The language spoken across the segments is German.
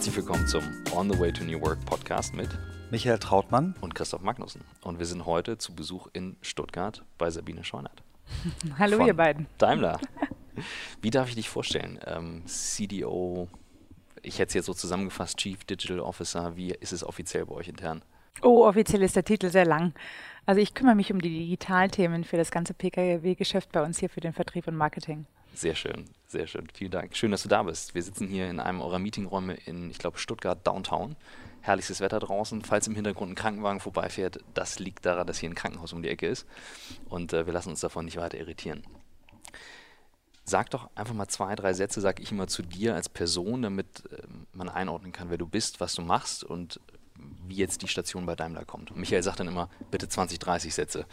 Herzlich willkommen zum On the Way to New Work Podcast mit Michael Trautmann und Christoph Magnussen. Und wir sind heute zu Besuch in Stuttgart bei Sabine Scheunert. Hallo ihr beiden. Daimler. Wie darf ich dich vorstellen? Ähm, CDO, ich hätte es jetzt so zusammengefasst, Chief Digital Officer. Wie ist es offiziell bei euch intern? Oh, offiziell ist der Titel sehr lang. Also ich kümmere mich um die Digitalthemen für das ganze PKW-Geschäft bei uns hier für den Vertrieb und Marketing. Sehr schön, sehr schön. Vielen Dank. Schön, dass du da bist. Wir sitzen hier in einem eurer Meetingräume in, ich glaube, Stuttgart Downtown. Herrliches Wetter draußen. Falls im Hintergrund ein Krankenwagen vorbeifährt, das liegt daran, dass hier ein Krankenhaus um die Ecke ist. Und äh, wir lassen uns davon nicht weiter irritieren. Sag doch einfach mal zwei, drei Sätze, sag ich immer zu dir als Person, damit äh, man einordnen kann, wer du bist, was du machst und wie jetzt die Station bei Daimler kommt. Und Michael sagt dann immer, bitte 20, 30 Sätze.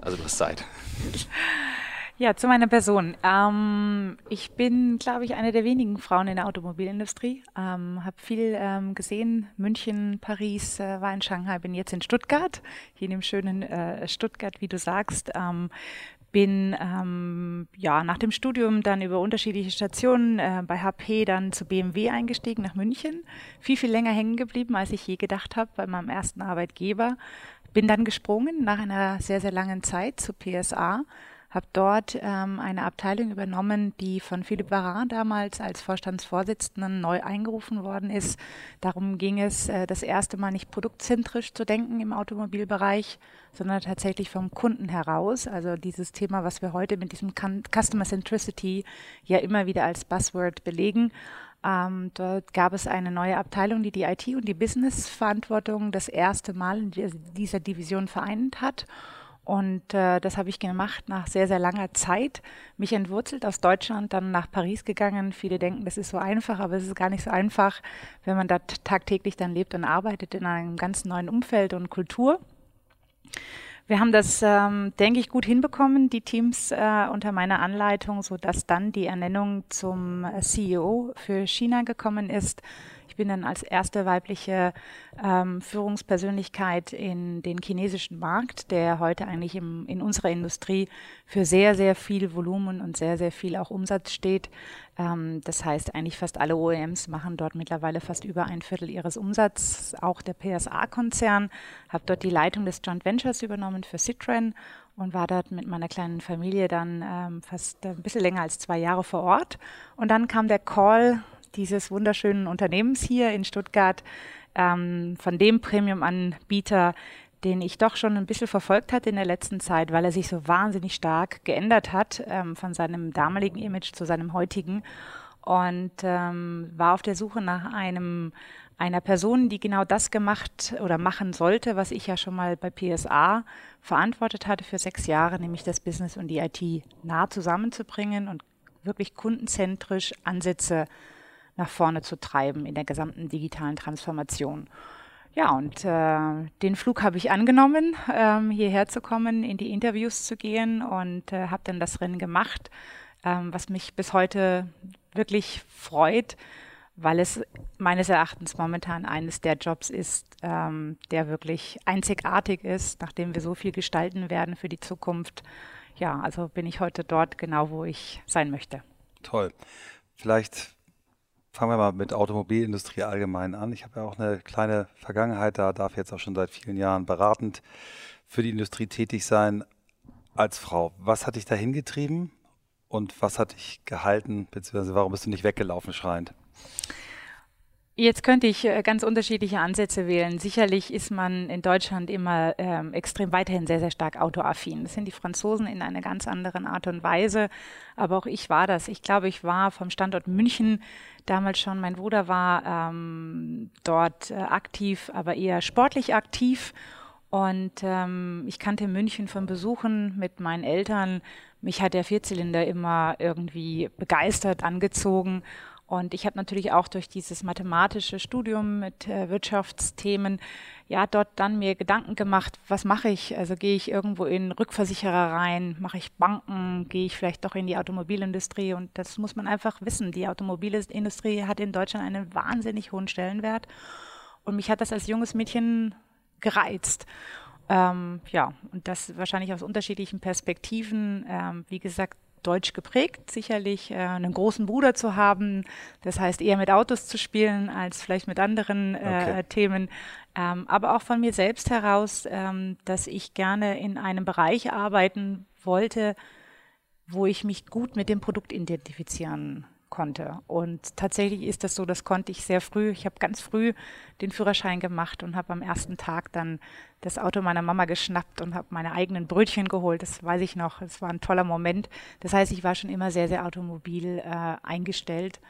Also du hast Zeit. Ja, zu meiner Person. Ähm, ich bin, glaube ich, eine der wenigen Frauen in der Automobilindustrie. Ähm, habe viel ähm, gesehen, München, Paris, äh, war in Shanghai, bin jetzt in Stuttgart, hier in dem schönen äh, Stuttgart, wie du sagst. Ähm, bin ähm, ja nach dem Studium dann über unterschiedliche Stationen äh, bei HP dann zu BMW eingestiegen nach München. Viel, viel länger hängen geblieben, als ich je gedacht habe bei meinem ersten Arbeitgeber. Bin dann gesprungen nach einer sehr, sehr langen Zeit zu PSA habe dort ähm, eine Abteilung übernommen, die von Philipp Varin damals als Vorstandsvorsitzenden neu eingerufen worden ist. Darum ging es, äh, das erste Mal nicht produktzentrisch zu denken im Automobilbereich, sondern tatsächlich vom Kunden heraus. Also dieses Thema, was wir heute mit diesem Customer Centricity ja immer wieder als Buzzword belegen. Ähm, dort gab es eine neue Abteilung, die die IT und die Business-Verantwortung das erste Mal in dieser Division vereint hat. Und äh, das habe ich gemacht nach sehr, sehr langer Zeit. Mich entwurzelt aus Deutschland, dann nach Paris gegangen. Viele denken, das ist so einfach, aber es ist gar nicht so einfach, wenn man da tagtäglich dann lebt und arbeitet in einem ganz neuen Umfeld und Kultur. Wir haben das, ähm, denke ich, gut hinbekommen, die Teams äh, unter meiner Anleitung, so dass dann die Ernennung zum CEO für China gekommen ist. Ich bin dann als erste weibliche ähm, Führungspersönlichkeit in den chinesischen Markt, der heute eigentlich im, in unserer Industrie für sehr, sehr viel Volumen und sehr, sehr viel auch Umsatz steht. Ähm, das heißt, eigentlich fast alle OEMs machen dort mittlerweile fast über ein Viertel ihres Umsatzes. Auch der PSA-Konzern habe dort die Leitung des Joint Ventures übernommen für Citroën und war dort mit meiner kleinen Familie dann ähm, fast ein bisschen länger als zwei Jahre vor Ort. Und dann kam der Call dieses wunderschönen Unternehmens hier in Stuttgart, ähm, von dem Premium-Anbieter, den ich doch schon ein bisschen verfolgt hatte in der letzten Zeit, weil er sich so wahnsinnig stark geändert hat ähm, von seinem damaligen Image zu seinem heutigen. Und ähm, war auf der Suche nach einem einer Person, die genau das gemacht oder machen sollte, was ich ja schon mal bei PSA verantwortet hatte für sechs Jahre, nämlich das Business und die IT nah zusammenzubringen und wirklich kundenzentrisch Ansätze nach vorne zu treiben in der gesamten digitalen Transformation. Ja, und äh, den Flug habe ich angenommen, ähm, hierher zu kommen, in die Interviews zu gehen und äh, habe dann das Rennen gemacht, ähm, was mich bis heute wirklich freut, weil es meines Erachtens momentan eines der Jobs ist, ähm, der wirklich einzigartig ist, nachdem wir so viel gestalten werden für die Zukunft. Ja, also bin ich heute dort genau, wo ich sein möchte. Toll. Vielleicht Fangen wir mal mit Automobilindustrie allgemein an. Ich habe ja auch eine kleine Vergangenheit da, darf jetzt auch schon seit vielen Jahren beratend für die Industrie tätig sein als Frau. Was hat dich da hingetrieben und was hat dich gehalten, beziehungsweise warum bist du nicht weggelaufen schreiend? Jetzt könnte ich äh, ganz unterschiedliche Ansätze wählen. Sicherlich ist man in Deutschland immer ähm, extrem weiterhin sehr, sehr stark autoaffin. Das sind die Franzosen in einer ganz anderen Art und Weise. Aber auch ich war das. Ich glaube, ich war vom Standort München damals schon. Mein Bruder war ähm, dort äh, aktiv, aber eher sportlich aktiv. Und ähm, ich kannte München von Besuchen mit meinen Eltern. Mich hat der Vierzylinder immer irgendwie begeistert angezogen. Und ich habe natürlich auch durch dieses mathematische Studium mit äh, Wirtschaftsthemen ja dort dann mir Gedanken gemacht, was mache ich? Also gehe ich irgendwo in Rückversicherer rein, mache ich Banken, gehe ich vielleicht doch in die Automobilindustrie und das muss man einfach wissen. Die Automobilindustrie hat in Deutschland einen wahnsinnig hohen Stellenwert und mich hat das als junges Mädchen gereizt. Ähm, ja, und das wahrscheinlich aus unterschiedlichen Perspektiven. Ähm, wie gesagt, deutsch geprägt, sicherlich äh, einen großen Bruder zu haben. Das heißt, eher mit Autos zu spielen als vielleicht mit anderen äh, okay. Themen. Ähm, aber auch von mir selbst heraus, ähm, dass ich gerne in einem Bereich arbeiten wollte, wo ich mich gut mit dem Produkt identifizieren konnte. Und tatsächlich ist das so, das konnte ich sehr früh. Ich habe ganz früh den Führerschein gemacht und habe am ersten Tag dann das Auto meiner Mama geschnappt und habe meine eigenen Brötchen geholt. Das weiß ich noch. Es war ein toller Moment. Das heißt, ich war schon immer sehr, sehr automobil äh, eingestellt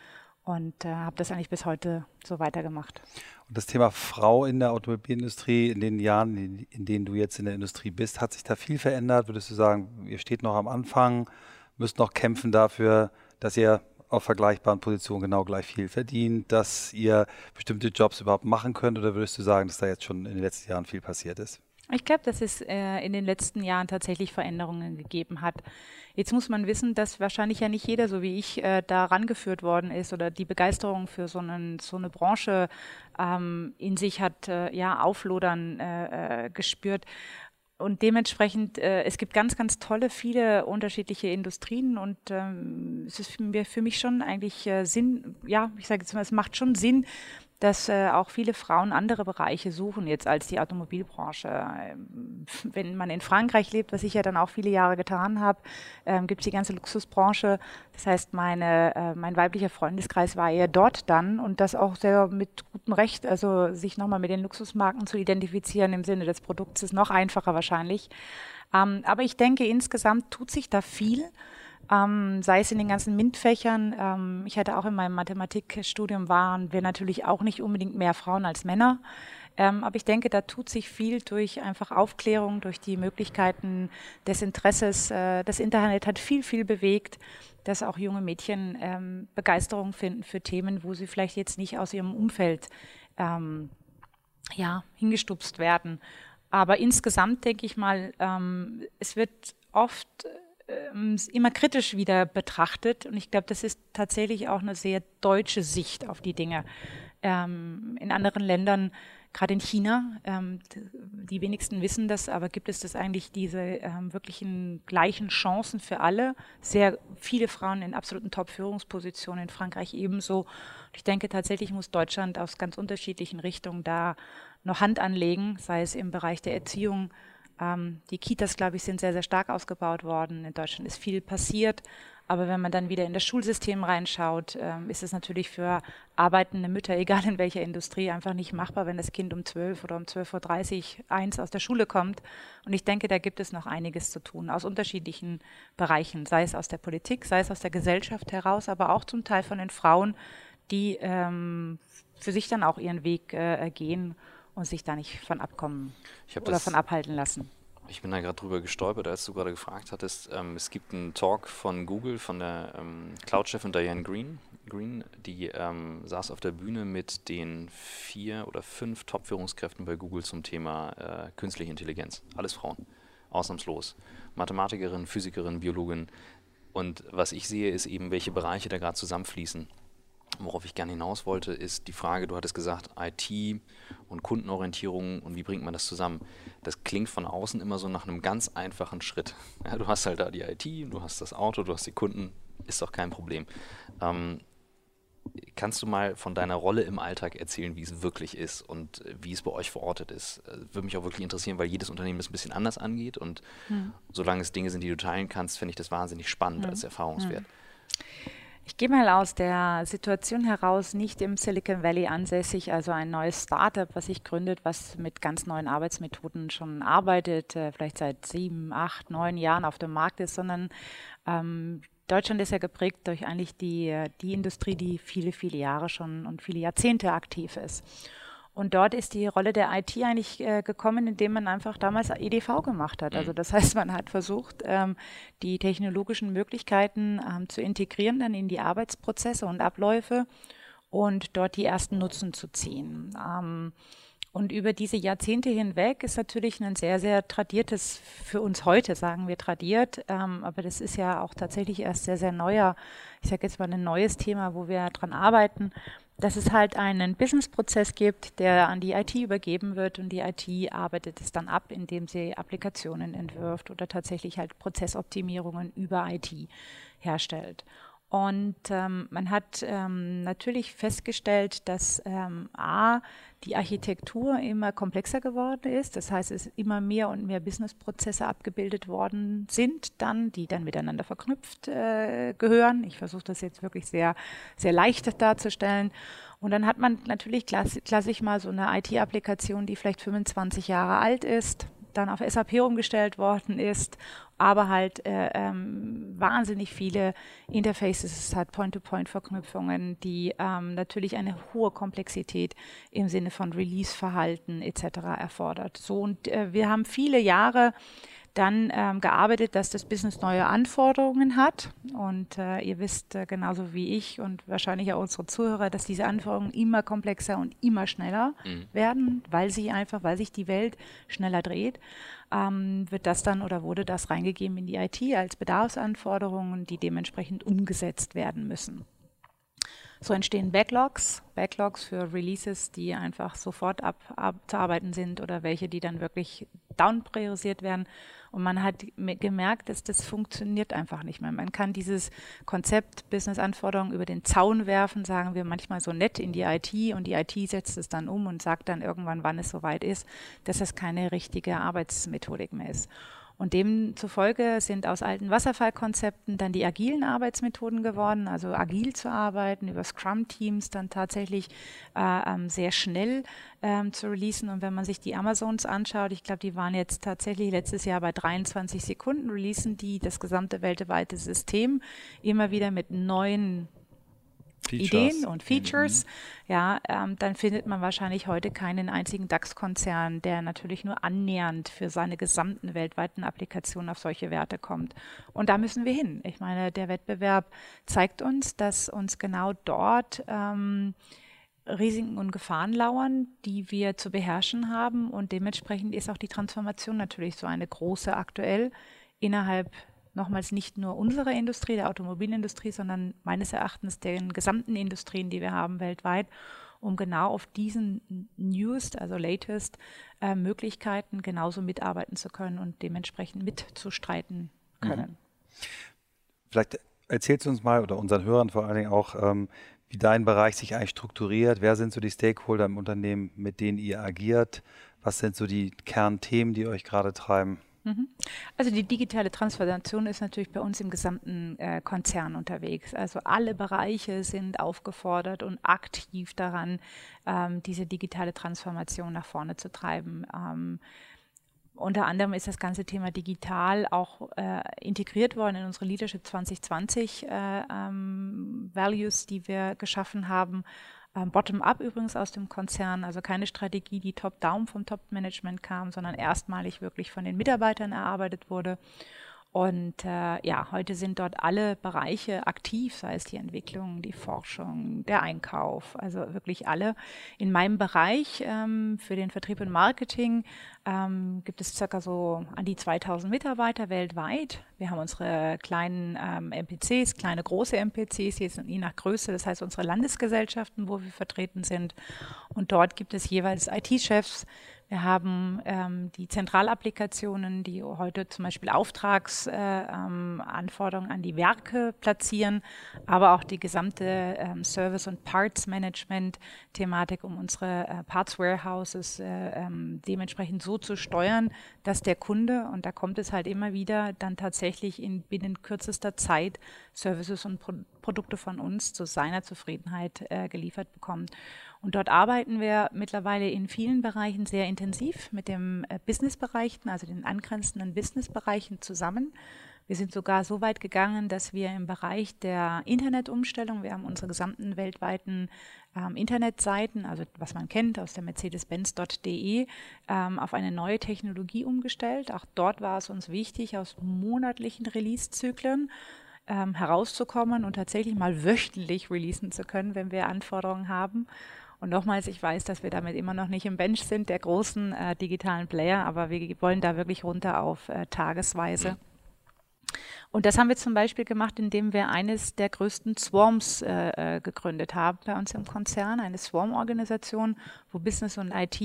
und äh, habe das eigentlich bis heute so weitergemacht. Und das Thema Frau in der Automobilindustrie in den Jahren, in, in denen du jetzt in der Industrie bist, hat sich da viel verändert? Würdest du sagen, ihr steht noch am Anfang, müsst noch kämpfen dafür, dass ihr auf vergleichbaren Positionen genau gleich viel verdient, dass ihr bestimmte Jobs überhaupt machen könnt? Oder würdest du sagen, dass da jetzt schon in den letzten Jahren viel passiert ist? Ich glaube, dass es äh, in den letzten Jahren tatsächlich Veränderungen gegeben hat. Jetzt muss man wissen, dass wahrscheinlich ja nicht jeder, so wie ich, äh, da rangeführt worden ist oder die Begeisterung für so, einen, so eine Branche ähm, in sich hat äh, ja auflodern äh, äh, gespürt. Und dementsprechend, äh, es gibt ganz, ganz tolle, viele unterschiedliche Industrien und ähm, es ist für, mir, für mich schon eigentlich äh, Sinn, ja, ich sage jetzt mal, es macht schon Sinn, dass äh, auch viele Frauen andere Bereiche suchen jetzt als die Automobilbranche. Ähm, wenn man in Frankreich lebt, was ich ja dann auch viele Jahre getan habe, ähm, gibt es die ganze Luxusbranche. Das heißt, meine, äh, mein weiblicher Freundeskreis war eher dort dann und das auch sehr mit gutem Recht, also sich nochmal mit den Luxusmarken zu identifizieren im Sinne des Produkts ist noch einfacher wahrscheinlich. Ähm, aber ich denke, insgesamt tut sich da viel ähm, sei es in den ganzen MINT-Fächern. Ähm, ich hatte auch in meinem Mathematikstudium waren wir natürlich auch nicht unbedingt mehr Frauen als Männer. Ähm, aber ich denke, da tut sich viel durch einfach Aufklärung, durch die Möglichkeiten des Interesses. Äh, das Internet hat viel, viel bewegt, dass auch junge Mädchen ähm, Begeisterung finden für Themen, wo sie vielleicht jetzt nicht aus ihrem Umfeld ähm, ja, hingestupst werden. Aber insgesamt denke ich mal, ähm, es wird oft ähm, immer kritisch wieder betrachtet. Und ich glaube, das ist tatsächlich auch eine sehr deutsche Sicht auf die Dinge. Ähm, in anderen Ländern, gerade in China, ähm, die wenigsten wissen das, aber gibt es das eigentlich diese ähm, wirklichen gleichen Chancen für alle? Sehr viele Frauen in absoluten Top-Führungspositionen, in Frankreich ebenso. Ich denke, tatsächlich muss Deutschland aus ganz unterschiedlichen Richtungen da noch Hand anlegen, sei es im Bereich der Erziehung, ähm, die Kitas, glaube ich, sind sehr, sehr stark ausgebaut worden. In Deutschland ist viel passiert. Aber wenn man dann wieder in das Schulsystem reinschaut, ähm, ist es natürlich für arbeitende Mütter, egal in welcher Industrie, einfach nicht machbar, wenn das Kind um 12 oder um 12.30 Uhr eins aus der Schule kommt. Und ich denke, da gibt es noch einiges zu tun, aus unterschiedlichen Bereichen, sei es aus der Politik, sei es aus der Gesellschaft heraus, aber auch zum Teil von den Frauen, die ähm, für sich dann auch ihren Weg äh, gehen und sich da nicht von abkommen oder das, von abhalten lassen. Ich bin da gerade drüber gestolpert, als du gerade gefragt hattest. Ähm, es gibt einen Talk von Google, von der ähm, Cloud-Chefin Diane Green. Green, die ähm, saß auf der Bühne mit den vier oder fünf Top-Führungskräften bei Google zum Thema äh, künstliche Intelligenz. Alles Frauen, ausnahmslos. Mathematikerin, Physikerin, Biologin. Und was ich sehe, ist eben, welche Bereiche da gerade zusammenfließen. Worauf ich gerne hinaus wollte, ist die Frage, du hattest gesagt, IT und Kundenorientierung und wie bringt man das zusammen? Das klingt von außen immer so nach einem ganz einfachen Schritt. Ja, du hast halt da die IT, du hast das Auto, du hast die Kunden, ist doch kein Problem. Ähm, kannst du mal von deiner Rolle im Alltag erzählen, wie es wirklich ist und wie es bei euch verortet ist? Äh, würde mich auch wirklich interessieren, weil jedes Unternehmen das ein bisschen anders angeht und hm. solange es Dinge sind, die du teilen kannst, finde ich das wahnsinnig spannend hm. als Erfahrungswert. Hm. Ich gehe mal aus der Situation heraus, nicht im Silicon Valley ansässig, also ein neues Startup, was sich gründet, was mit ganz neuen Arbeitsmethoden schon arbeitet, äh, vielleicht seit sieben, acht, neun Jahren auf dem Markt ist, sondern ähm, Deutschland ist ja geprägt durch eigentlich die, die Industrie, die viele, viele Jahre schon und viele Jahrzehnte aktiv ist. Und dort ist die Rolle der IT eigentlich äh, gekommen, indem man einfach damals EDV gemacht hat. Also mhm. das heißt, man hat versucht, ähm, die technologischen Möglichkeiten ähm, zu integrieren dann in die Arbeitsprozesse und Abläufe und dort die ersten Nutzen zu ziehen. Ähm, und über diese Jahrzehnte hinweg ist natürlich ein sehr, sehr tradiertes, für uns heute sagen wir tradiert, ähm, aber das ist ja auch tatsächlich erst sehr, sehr neuer, ich sage jetzt mal ein neues Thema, wo wir dran arbeiten, dass es halt einen Businessprozess gibt, der an die IT übergeben wird und die IT arbeitet es dann ab, indem sie Applikationen entwirft oder tatsächlich halt Prozessoptimierungen über IT herstellt. Und ähm, man hat ähm, natürlich festgestellt, dass ähm, A, die Architektur immer komplexer geworden ist. Das heißt, es immer mehr und mehr Businessprozesse abgebildet worden sind, dann, die dann miteinander verknüpft äh, gehören. Ich versuche das jetzt wirklich sehr, sehr leicht darzustellen. Und dann hat man natürlich klassisch mal so eine IT-Applikation, die vielleicht 25 Jahre alt ist, dann auf SAP umgestellt worden ist, aber halt äh, ähm, wahnsinnig viele Interfaces hat, Point-to-Point-Verknüpfungen, die ähm, natürlich eine hohe Komplexität im Sinne von Release-Verhalten etc. erfordert. So und äh, wir haben viele Jahre dann ähm, gearbeitet, dass das Business neue Anforderungen hat. Und äh, ihr wisst äh, genauso wie ich und wahrscheinlich auch unsere Zuhörer, dass diese Anforderungen immer komplexer und immer schneller mhm. werden, weil sie einfach, weil sich die Welt schneller dreht. Ähm, wird das dann oder wurde das reingegeben in die IT als Bedarfsanforderungen, die dementsprechend umgesetzt werden müssen. So entstehen Backlogs, Backlogs für Releases, die einfach sofort abzuarbeiten sind oder welche, die dann wirklich down priorisiert werden. Und man hat gemerkt, dass das funktioniert einfach nicht mehr. Man kann dieses Konzept Business-Anforderungen über den Zaun werfen, sagen wir manchmal so nett in die IT und die IT setzt es dann um und sagt dann irgendwann, wann es soweit ist, dass das keine richtige Arbeitsmethodik mehr ist. Und demzufolge sind aus alten Wasserfallkonzepten dann die agilen Arbeitsmethoden geworden, also agil zu arbeiten, über Scrum-Teams dann tatsächlich äh, ähm, sehr schnell ähm, zu releasen. Und wenn man sich die Amazons anschaut, ich glaube, die waren jetzt tatsächlich letztes Jahr bei 23 Sekunden, releasen die das gesamte weltweite System immer wieder mit neuen Features. Ideen und Features, mhm. ja, ähm, dann findet man wahrscheinlich heute keinen einzigen DAX-Konzern, der natürlich nur annähernd für seine gesamten weltweiten Applikationen auf solche Werte kommt. Und da müssen wir hin. Ich meine, der Wettbewerb zeigt uns, dass uns genau dort ähm, Risiken und Gefahren lauern, die wir zu beherrschen haben. Und dementsprechend ist auch die Transformation natürlich so eine große aktuell innerhalb nochmals nicht nur unsere Industrie, der Automobilindustrie, sondern meines Erachtens den gesamten Industrien, die wir haben weltweit, um genau auf diesen newest, also latest äh, Möglichkeiten genauso mitarbeiten zu können und dementsprechend mitzustreiten können. Mhm. Vielleicht erzählst du uns mal oder unseren Hörern vor allen Dingen auch, ähm, wie dein Bereich sich eigentlich strukturiert. Wer sind so die Stakeholder im Unternehmen, mit denen ihr agiert? Was sind so die Kernthemen, die euch gerade treiben? Mhm. Also die digitale Transformation ist natürlich bei uns im gesamten äh, Konzern unterwegs. Also alle Bereiche sind aufgefordert und aktiv daran, ähm, diese digitale Transformation nach vorne zu treiben. Ähm, unter anderem ist das ganze Thema digital auch äh, integriert worden in unsere Leadership 2020 äh, ähm, Values, die wir geschaffen haben bottom-up übrigens aus dem Konzern, also keine Strategie, die top-down vom Top-Management kam, sondern erstmalig wirklich von den Mitarbeitern erarbeitet wurde. Und äh, ja, heute sind dort alle Bereiche aktiv, sei es die Entwicklung, die Forschung, der Einkauf, also wirklich alle. In meinem Bereich ähm, für den Vertrieb und Marketing ähm, gibt es circa so an die 2000 Mitarbeiter weltweit. Wir haben unsere kleinen ähm, MPCs, kleine große MPCs, je nach Größe, das heißt unsere Landesgesellschaften, wo wir vertreten sind. Und dort gibt es jeweils IT-Chefs, wir haben ähm, die Zentralapplikationen, die heute zum Beispiel Auftragsanforderungen äh, ähm, an die Werke platzieren, aber auch die gesamte ähm, Service- und Parts-Management-Thematik, um unsere äh, Parts-Warehouses äh, ähm, dementsprechend so zu steuern, dass der Kunde, und da kommt es halt immer wieder, dann tatsächlich in binnen kürzester Zeit Services und Pro Produkte von uns zu seiner Zufriedenheit äh, geliefert bekommt. Und dort arbeiten wir mittlerweile in vielen Bereichen sehr intensiv mit dem äh, Businessbereichen, also den angrenzenden Businessbereichen zusammen. Wir sind sogar so weit gegangen, dass wir im Bereich der Internetumstellung, wir haben unsere gesamten weltweiten ähm, Internetseiten, also was man kennt aus der Mercedes-Benz.de, ähm, auf eine neue Technologie umgestellt. Auch dort war es uns wichtig, aus monatlichen Release-Zyklen ähm, herauszukommen und tatsächlich mal wöchentlich releasen zu können, wenn wir Anforderungen haben. Und nochmals, ich weiß, dass wir damit immer noch nicht im Bench sind, der großen äh, digitalen Player, aber wir wollen da wirklich runter auf äh, Tagesweise. Und das haben wir zum Beispiel gemacht, indem wir eines der größten Swarms äh, äh gegründet haben bei uns im Konzern, eine Swarm-Organisation, wo Business und IT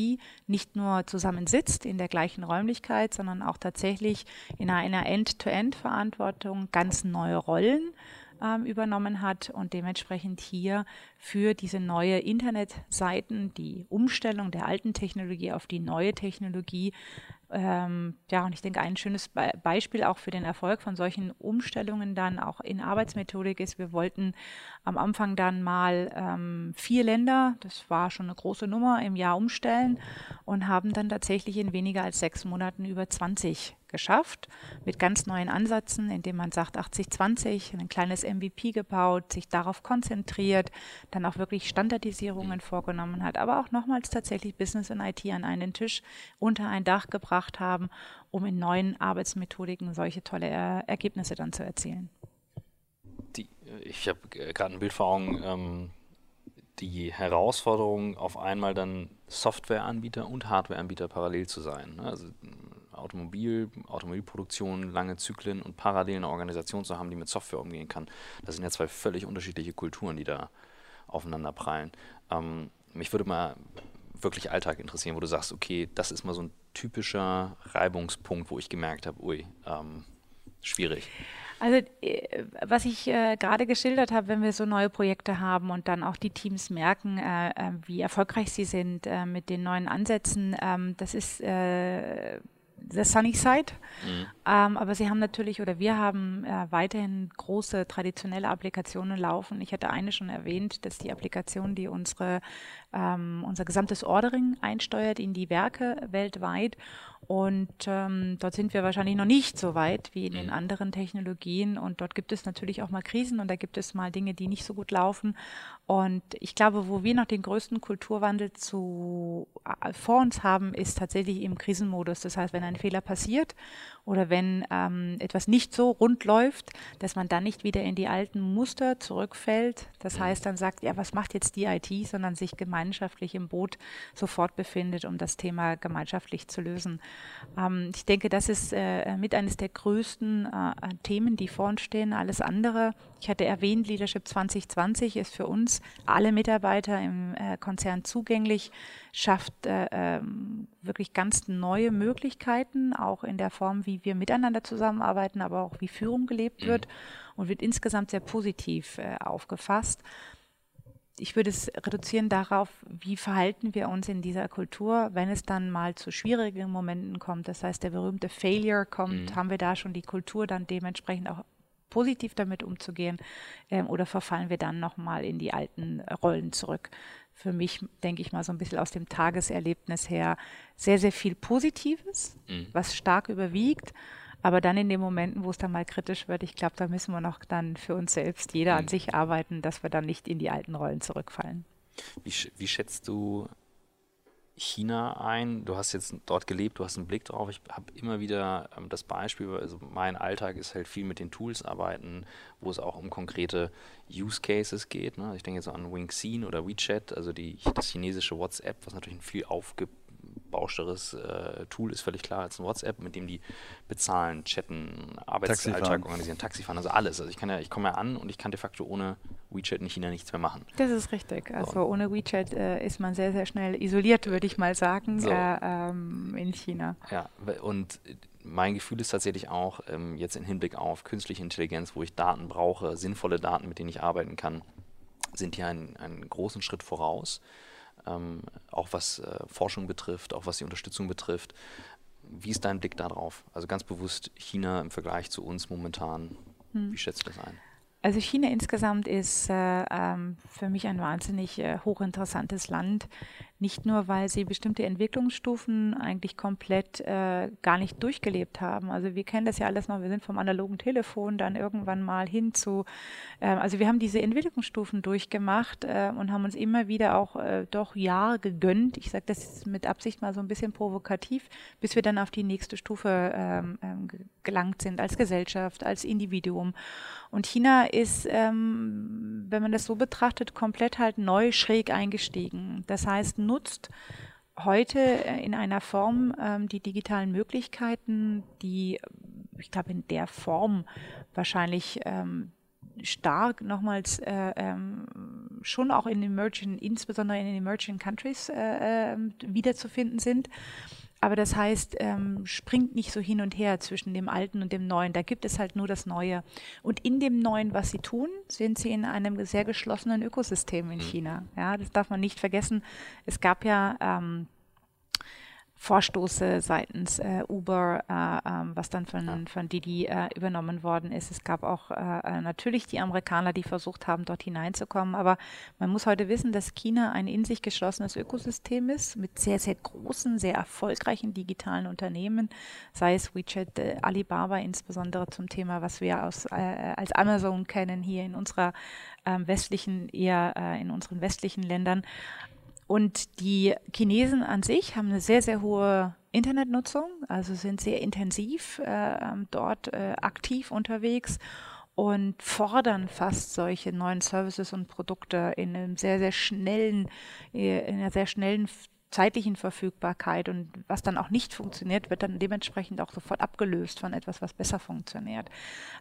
nicht nur zusammen sitzt in der gleichen Räumlichkeit, sondern auch tatsächlich in einer End-to-End-Verantwortung ganz neue Rollen ähm, übernommen hat und dementsprechend hier für diese neue Internetseiten die Umstellung der alten Technologie auf die neue Technologie. Ähm, ja, und ich denke, ein schönes Be Beispiel auch für den Erfolg von solchen Umstellungen dann auch in Arbeitsmethodik ist, wir wollten am Anfang dann mal ähm, vier Länder, das war schon eine große Nummer, im Jahr umstellen und haben dann tatsächlich in weniger als sechs Monaten über 20 geschafft, mit ganz neuen Ansätzen, indem man sagt 80-20, ein kleines MVP gebaut, sich darauf konzentriert, dann auch wirklich Standardisierungen vorgenommen hat, aber auch nochmals tatsächlich Business und IT an einen Tisch unter ein Dach gebracht haben, um in neuen Arbeitsmethodiken solche tolle er Ergebnisse dann zu erzielen. Die, ich habe gerade ein Bild vor Augen, ähm, die Herausforderung, auf einmal dann Softwareanbieter und Hardwareanbieter parallel zu sein. Ne? Also Automobil, Automobilproduktion, lange Zyklen und parallel eine Organisation zu haben, die mit Software umgehen kann. Das sind ja zwei völlig unterschiedliche Kulturen, die da aufeinander prallen. Ähm, mich würde mal wirklich Alltag interessieren, wo du sagst, okay, das ist mal so ein typischer Reibungspunkt, wo ich gemerkt habe, ui, ähm, schwierig. Also äh, was ich äh, gerade geschildert habe, wenn wir so neue Projekte haben und dann auch die Teams merken, äh, äh wie erfolgreich sie sind äh, mit den neuen Ansätzen, ähm, das ist äh, the sunny side. Mhm. Ähm, aber sie haben natürlich oder wir haben äh, weiterhin große traditionelle Applikationen laufen. Ich hatte eine schon erwähnt, dass die Applikation, die unsere, ähm, unser gesamtes Ordering einsteuert in die Werke weltweit. Und ähm, dort sind wir wahrscheinlich noch nicht so weit wie in den mhm. anderen Technologien. Und dort gibt es natürlich auch mal Krisen und da gibt es mal Dinge, die nicht so gut laufen. Und ich glaube, wo wir noch den größten Kulturwandel zu, äh, vor uns haben, ist tatsächlich im Krisenmodus. Das heißt, wenn ein Fehler passiert oder wenn ähm, etwas nicht so rund läuft, dass man dann nicht wieder in die alten Muster zurückfällt. Das heißt, dann sagt, ja, was macht jetzt die IT, sondern sich gemeinschaftlich im Boot sofort befindet, um das Thema gemeinschaftlich zu lösen. Ähm, ich denke, das ist äh, mit eines der größten äh, Themen, die vor uns stehen. Alles andere, ich hatte erwähnt, Leadership 2020 ist für uns alle Mitarbeiter im äh, Konzern zugänglich, schafft äh, ähm, wirklich ganz neue Möglichkeiten, auch in der Form, wie wir miteinander zusammenarbeiten, aber auch wie Führung gelebt wird und wird insgesamt sehr positiv äh, aufgefasst. Ich würde es reduzieren darauf, wie verhalten wir uns in dieser Kultur, wenn es dann mal zu schwierigen Momenten kommt. Das heißt, der berühmte Failure kommt, mhm. haben wir da schon die Kultur dann dementsprechend auch positiv damit umzugehen ähm, oder verfallen wir dann nochmal in die alten Rollen zurück? Für mich, denke ich mal, so ein bisschen aus dem Tageserlebnis her sehr, sehr viel Positives, mhm. was stark überwiegt. Aber dann in den Momenten, wo es dann mal kritisch wird, ich glaube, da müssen wir noch dann für uns selbst, jeder mhm. an sich arbeiten, dass wir dann nicht in die alten Rollen zurückfallen. Wie, wie schätzt du China ein. Du hast jetzt dort gelebt, du hast einen Blick drauf. Ich habe immer wieder ähm, das Beispiel, also mein Alltag ist halt viel mit den Tools arbeiten, wo es auch um konkrete Use Cases geht. Ne? Ich denke jetzt an Wingxin oder WeChat, also die, das chinesische WhatsApp, was natürlich ein viel aufgibt bauscheres äh, Tool ist völlig klar als ein WhatsApp, mit dem die bezahlen, chatten, Arbeitsalltag organisieren, Taxifahren, also alles. Also ich kann ja, ich komme ja an und ich kann de facto ohne WeChat in China nichts mehr machen. Das ist richtig. Also so. ohne WeChat äh, ist man sehr, sehr schnell isoliert, würde ich mal sagen, so. äh, ähm, in China. Ja, und mein Gefühl ist tatsächlich auch, ähm, jetzt im Hinblick auf künstliche Intelligenz, wo ich Daten brauche, sinnvolle Daten, mit denen ich arbeiten kann, sind hier einen, einen großen Schritt voraus ähm, auch was äh, Forschung betrifft, auch was die Unterstützung betrifft. Wie ist dein Blick darauf? Also ganz bewusst China im Vergleich zu uns momentan. Hm. Wie schätzt du das ein? Also China insgesamt ist äh, ähm, für mich ein wahnsinnig äh, hochinteressantes Land. Nicht nur, weil sie bestimmte Entwicklungsstufen eigentlich komplett äh, gar nicht durchgelebt haben. Also wir kennen das ja alles noch, wir sind vom analogen Telefon dann irgendwann mal hin zu, äh, also wir haben diese Entwicklungsstufen durchgemacht äh, und haben uns immer wieder auch äh, doch Jahre gegönnt. Ich sage das mit Absicht mal so ein bisschen provokativ, bis wir dann auf die nächste Stufe ähm, ähm, gelangt sind als Gesellschaft, als Individuum. Und China ist, ähm, wenn man das so betrachtet, komplett halt neu schräg eingestiegen. Das heißt, nutzt heute äh, in einer Form ähm, die digitalen Möglichkeiten, die ich glaube, in der Form wahrscheinlich ähm, stark nochmals äh, ähm, schon auch in emerging, insbesondere in den emerging countries äh, äh, wiederzufinden sind. Aber das heißt, ähm, springt nicht so hin und her zwischen dem Alten und dem Neuen. Da gibt es halt nur das Neue. Und in dem Neuen, was sie tun, sind sie in einem sehr geschlossenen Ökosystem in hm. China. Ja, das darf man nicht vergessen. Es gab ja ähm, Vorstoße seitens äh, Uber, äh, ähm, was dann von, von Didi äh, übernommen worden ist. Es gab auch äh, äh, natürlich die Amerikaner, die versucht haben, dort hineinzukommen. Aber man muss heute wissen, dass China ein in sich geschlossenes Ökosystem ist mit sehr, sehr großen, sehr erfolgreichen digitalen Unternehmen, sei es WeChat, äh, Alibaba insbesondere zum Thema, was wir aus, als Amazon kennen hier in unserer ähm, westlichen, eher in unseren westlichen Ländern. Und die Chinesen an sich haben eine sehr, sehr hohe Internetnutzung, also sind sehr intensiv äh, dort äh, aktiv unterwegs und fordern fast solche neuen Services und Produkte in einem sehr, sehr schnellen, äh, in einer sehr schnellen zeitlichen Verfügbarkeit und was dann auch nicht funktioniert, wird dann dementsprechend auch sofort abgelöst von etwas, was besser funktioniert.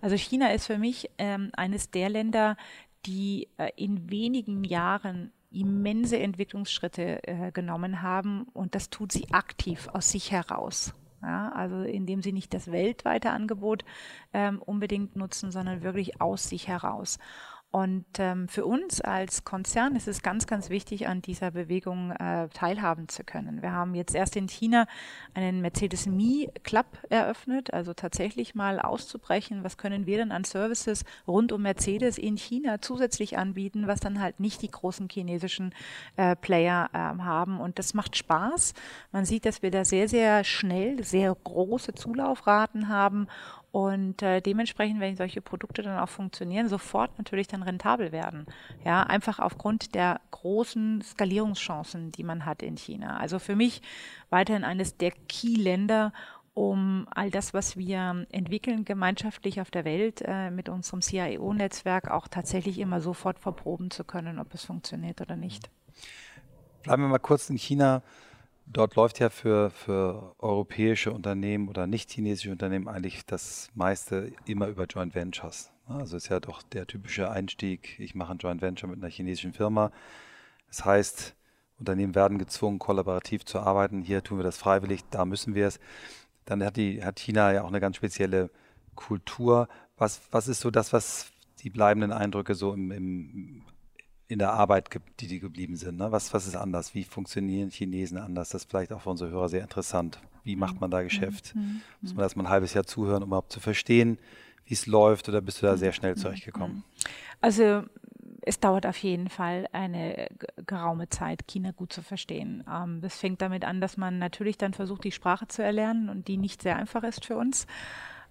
Also China ist für mich ähm, eines der Länder, die äh, in wenigen Jahren immense Entwicklungsschritte äh, genommen haben und das tut sie aktiv aus sich heraus. Ja, also indem sie nicht das weltweite Angebot ähm, unbedingt nutzen, sondern wirklich aus sich heraus. Und ähm, für uns als Konzern ist es ganz, ganz wichtig, an dieser Bewegung äh, teilhaben zu können. Wir haben jetzt erst in China einen Mercedes Me Club eröffnet, also tatsächlich mal auszubrechen, was können wir denn an Services rund um Mercedes in China zusätzlich anbieten, was dann halt nicht die großen chinesischen äh, Player äh, haben. Und das macht Spaß. Man sieht, dass wir da sehr, sehr schnell sehr große Zulaufraten haben und äh, dementsprechend, wenn solche Produkte dann auch funktionieren, sofort natürlich dann rentabel werden. Ja, einfach aufgrund der großen Skalierungschancen, die man hat in China. Also für mich weiterhin eines der Key-Länder, um all das, was wir entwickeln gemeinschaftlich auf der Welt äh, mit unserem CIO-Netzwerk auch tatsächlich immer sofort verproben zu können, ob es funktioniert oder nicht. Bleiben wir mal kurz in China dort läuft ja für, für europäische Unternehmen oder nicht chinesische Unternehmen eigentlich das meiste immer über Joint Ventures. Also ist ja doch der typische Einstieg, ich mache ein Joint Venture mit einer chinesischen Firma. Das heißt, Unternehmen werden gezwungen, kollaborativ zu arbeiten. Hier tun wir das freiwillig, da müssen wir es. Dann hat, die, hat China ja auch eine ganz spezielle Kultur. Was, was ist so das, was die bleibenden Eindrücke so im, im in der Arbeit, die die geblieben sind. Ne? Was, was ist anders? Wie funktionieren Chinesen anders? Das ist vielleicht auch für unsere Hörer sehr interessant. Wie macht man da Geschäft? Mhm. mhm. Muss man erst mal ein halbes Jahr zuhören, um überhaupt zu verstehen, wie es läuft, oder bist du da sehr schnell mhm. zurechtgekommen? Also es dauert auf jeden Fall eine geraume Zeit, China gut zu verstehen. Ähm, das fängt damit an, dass man natürlich dann versucht, die Sprache zu erlernen und die nicht sehr einfach ist für uns.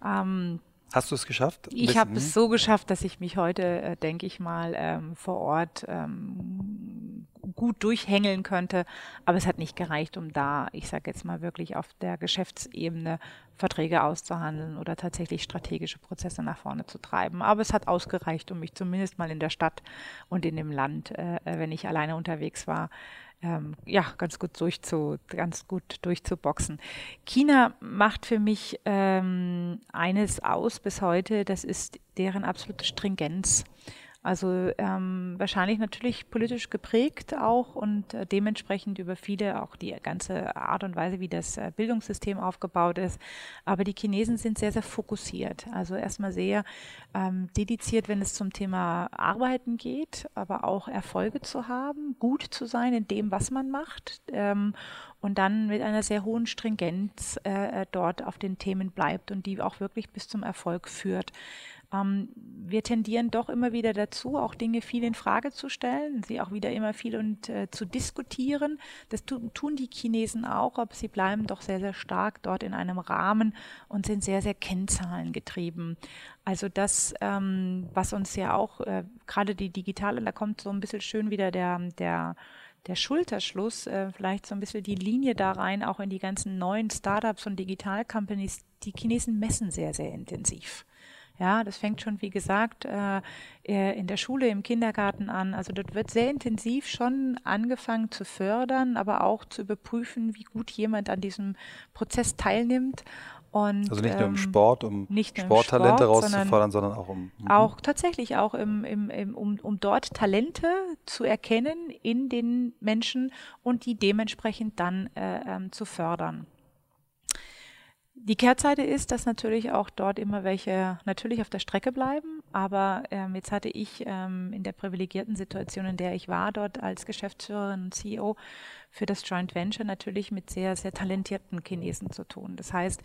Ähm, Hast du es geschafft? Ich habe es so geschafft, dass ich mich heute, äh, denke ich mal, ähm, vor Ort ähm, gut durchhängeln könnte. Aber es hat nicht gereicht, um da, ich sage jetzt mal wirklich auf der Geschäftsebene Verträge auszuhandeln oder tatsächlich strategische Prozesse nach vorne zu treiben. Aber es hat ausgereicht, um mich zumindest mal in der Stadt und in dem Land, äh, wenn ich alleine unterwegs war, ähm, ja, ganz gut durchzu, ganz gut durchzuboxen. China macht für mich ähm, eines aus bis heute, das ist deren absolute Stringenz. Also ähm, wahrscheinlich natürlich politisch geprägt auch und äh, dementsprechend über viele auch die ganze Art und Weise, wie das äh, Bildungssystem aufgebaut ist. Aber die Chinesen sind sehr, sehr fokussiert. Also erstmal sehr ähm, dediziert, wenn es zum Thema Arbeiten geht, aber auch Erfolge zu haben, gut zu sein in dem, was man macht. Ähm, und dann mit einer sehr hohen Stringenz äh, dort auf den Themen bleibt und die auch wirklich bis zum Erfolg führt. Ähm, wir tendieren doch immer wieder dazu, auch Dinge viel in Frage zu stellen, sie auch wieder immer viel und äh, zu diskutieren. Das tu, tun die Chinesen auch, aber sie bleiben doch sehr, sehr stark dort in einem Rahmen und sind sehr, sehr kennzahlengetrieben. Also das, ähm, was uns ja auch, äh, gerade die digitale, da kommt so ein bisschen schön wieder der, der der Schulterschluss, äh, vielleicht so ein bisschen die Linie da rein, auch in die ganzen neuen Startups und Digital-Companies. Die Chinesen messen sehr, sehr intensiv. Ja, das fängt schon, wie gesagt, äh, äh, in der Schule, im Kindergarten an. Also dort wird sehr intensiv schon angefangen zu fördern, aber auch zu überprüfen, wie gut jemand an diesem Prozess teilnimmt Und, also nicht nur im ähm, Sport, um Sporttalente Sport, rauszufordern, sondern, sondern, auch um. Mhm. Auch tatsächlich auch im, im, im, um, um dort Talente zu erkennen in den Menschen und die dementsprechend dann äh, ähm, zu fördern. Die Kehrseite ist, dass natürlich auch dort immer welche natürlich auf der Strecke bleiben. Aber ähm, jetzt hatte ich ähm, in der privilegierten Situation, in der ich war, dort als Geschäftsführerin und CEO für das Joint Venture natürlich mit sehr, sehr talentierten Chinesen zu tun. Das heißt,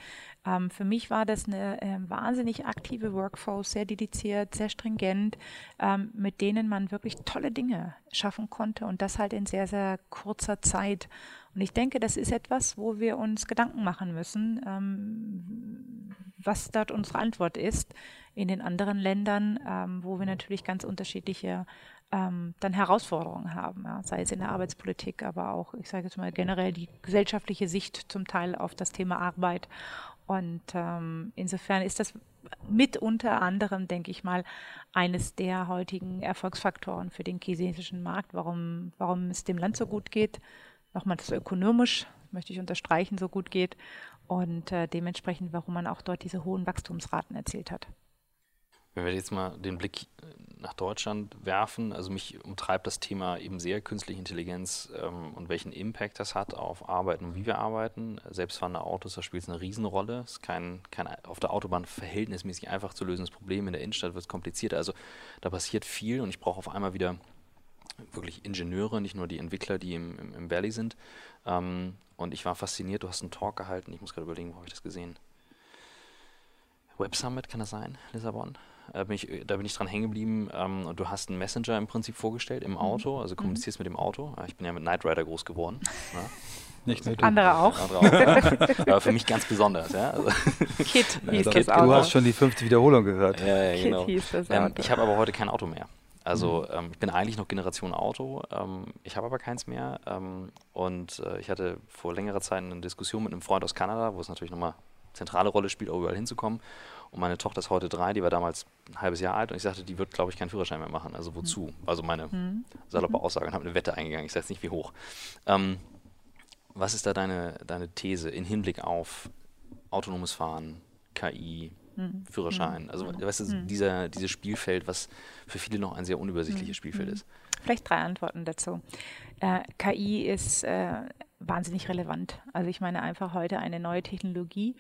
ähm, für mich war das eine äh, wahnsinnig aktive Workforce, sehr dediziert, sehr stringent, ähm, mit denen man wirklich tolle Dinge schaffen konnte und das halt in sehr, sehr kurzer Zeit. Und ich denke, das ist etwas, wo wir uns Gedanken machen müssen, ähm, was dort unsere Antwort ist in den anderen Ländern, ähm, wo wir natürlich ganz unterschiedliche ähm, dann Herausforderungen haben, ja, sei es in der Arbeitspolitik, aber auch, ich sage jetzt mal generell die gesellschaftliche Sicht zum Teil auf das Thema Arbeit. Und ähm, insofern ist das mit unter anderem, denke ich mal, eines der heutigen Erfolgsfaktoren für den chinesischen Markt, warum, warum es dem Land so gut geht nochmal das ökonomisch, möchte ich unterstreichen, so gut geht und äh, dementsprechend, warum man auch dort diese hohen Wachstumsraten erzielt hat. Wenn wir jetzt mal den Blick äh, nach Deutschland werfen, also mich umtreibt das Thema eben sehr künstliche Intelligenz ähm, und welchen Impact das hat auf Arbeiten und wie wir arbeiten. Selbstfahrende Autos, da spielt es eine Riesenrolle. Es ist kein, kein auf der Autobahn verhältnismäßig einfach zu lösendes Problem. In der Innenstadt wird es komplizierter. Also da passiert viel und ich brauche auf einmal wieder wirklich Ingenieure, nicht nur die Entwickler, die im, im, im Valley sind. Ähm, und ich war fasziniert, du hast einen Talk gehalten, ich muss gerade überlegen, wo habe ich das gesehen? Web Summit, kann das sein, Lissabon? Da bin ich, da bin ich dran hängen geblieben ähm, und du hast einen Messenger im Prinzip vorgestellt im mhm. Auto, also kommunizierst mhm. mit dem Auto. Ich bin ja mit Knight Rider groß geworden. Ja. Nicht nur du. Andere auch. Andere auch ja. Aber für mich ganz besonders. Ja. Also Kit hieß das Auto. Du hast schon die fünfte Wiederholung gehört. Ja, ja, genau. Kit hieß das ähm, Auto. Ähm, ich habe aber heute kein Auto mehr. Also mhm. ähm, ich bin eigentlich noch Generation Auto, ähm, ich habe aber keins mehr. Ähm, und äh, ich hatte vor längerer Zeit eine Diskussion mit einem Freund aus Kanada, wo es natürlich nochmal zentrale Rolle spielt, auch überall hinzukommen. Und meine Tochter ist heute drei, die war damals ein halbes Jahr alt und ich sagte, die wird, glaube ich, keinen Führerschein mehr machen. Also wozu? Mhm. Also meine mhm. saloppe mhm. Aussage und habe eine Wette eingegangen. Ich sage jetzt nicht, wie hoch. Ähm, was ist da deine, deine These in Hinblick auf autonomes Fahren, KI, mhm. Führerschein. Also mhm. weißt du, mhm. dieser, dieses Spielfeld, was für viele noch ein sehr unübersichtliches Spielfeld ist. Vielleicht drei Antworten dazu. Äh, KI ist äh, wahnsinnig relevant. Also ich meine einfach heute eine neue Technologie,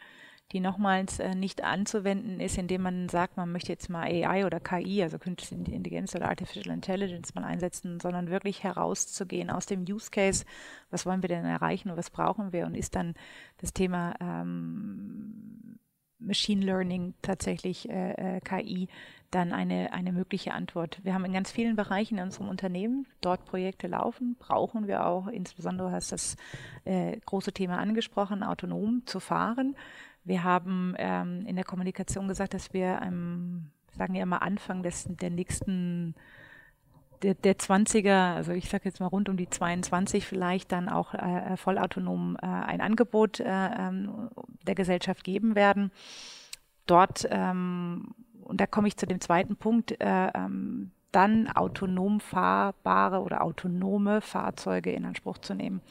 die nochmals äh, nicht anzuwenden ist, indem man sagt, man möchte jetzt mal AI oder KI, also künstliche Intelligenz oder Artificial Intelligence mal einsetzen, sondern wirklich herauszugehen aus dem Use Case, was wollen wir denn erreichen und was brauchen wir und ist dann das Thema ähm, Machine Learning, tatsächlich äh, äh KI, dann eine, eine mögliche Antwort. Wir haben in ganz vielen Bereichen in unserem Unternehmen dort Projekte laufen, brauchen wir auch, insbesondere hast das äh, große Thema angesprochen, autonom zu fahren. Wir haben ähm, in der Kommunikation gesagt, dass wir, ähm, sagen wir mal, Anfang des, der nächsten der, der 20er, also ich sage jetzt mal rund um die 22 vielleicht dann auch äh, vollautonom äh, ein Angebot äh, ähm, der Gesellschaft geben werden. Dort, ähm, und da komme ich zu dem zweiten Punkt, äh, ähm, dann autonom fahrbare oder autonome Fahrzeuge in Anspruch zu nehmen.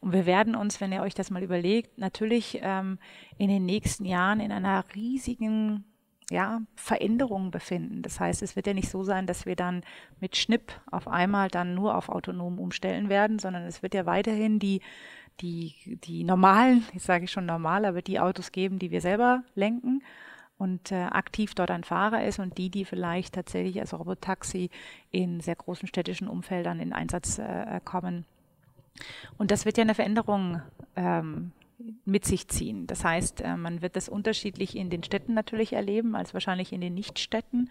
Und wir werden uns, wenn ihr euch das mal überlegt, natürlich ähm, in den nächsten Jahren in einer riesigen ja, Veränderungen befinden. Das heißt, es wird ja nicht so sein, dass wir dann mit Schnipp auf einmal dann nur auf autonom umstellen werden, sondern es wird ja weiterhin die, die, die normalen, ich sage schon normal, aber die Autos geben, die wir selber lenken und äh, aktiv dort ein Fahrer ist und die, die vielleicht tatsächlich als Robotaxi in sehr großen städtischen Umfeldern in Einsatz äh, kommen. Und das wird ja eine Veränderung ähm, mit sich ziehen. Das heißt, äh, man wird das unterschiedlich in den Städten natürlich erleben, als wahrscheinlich in den Nichtstädten.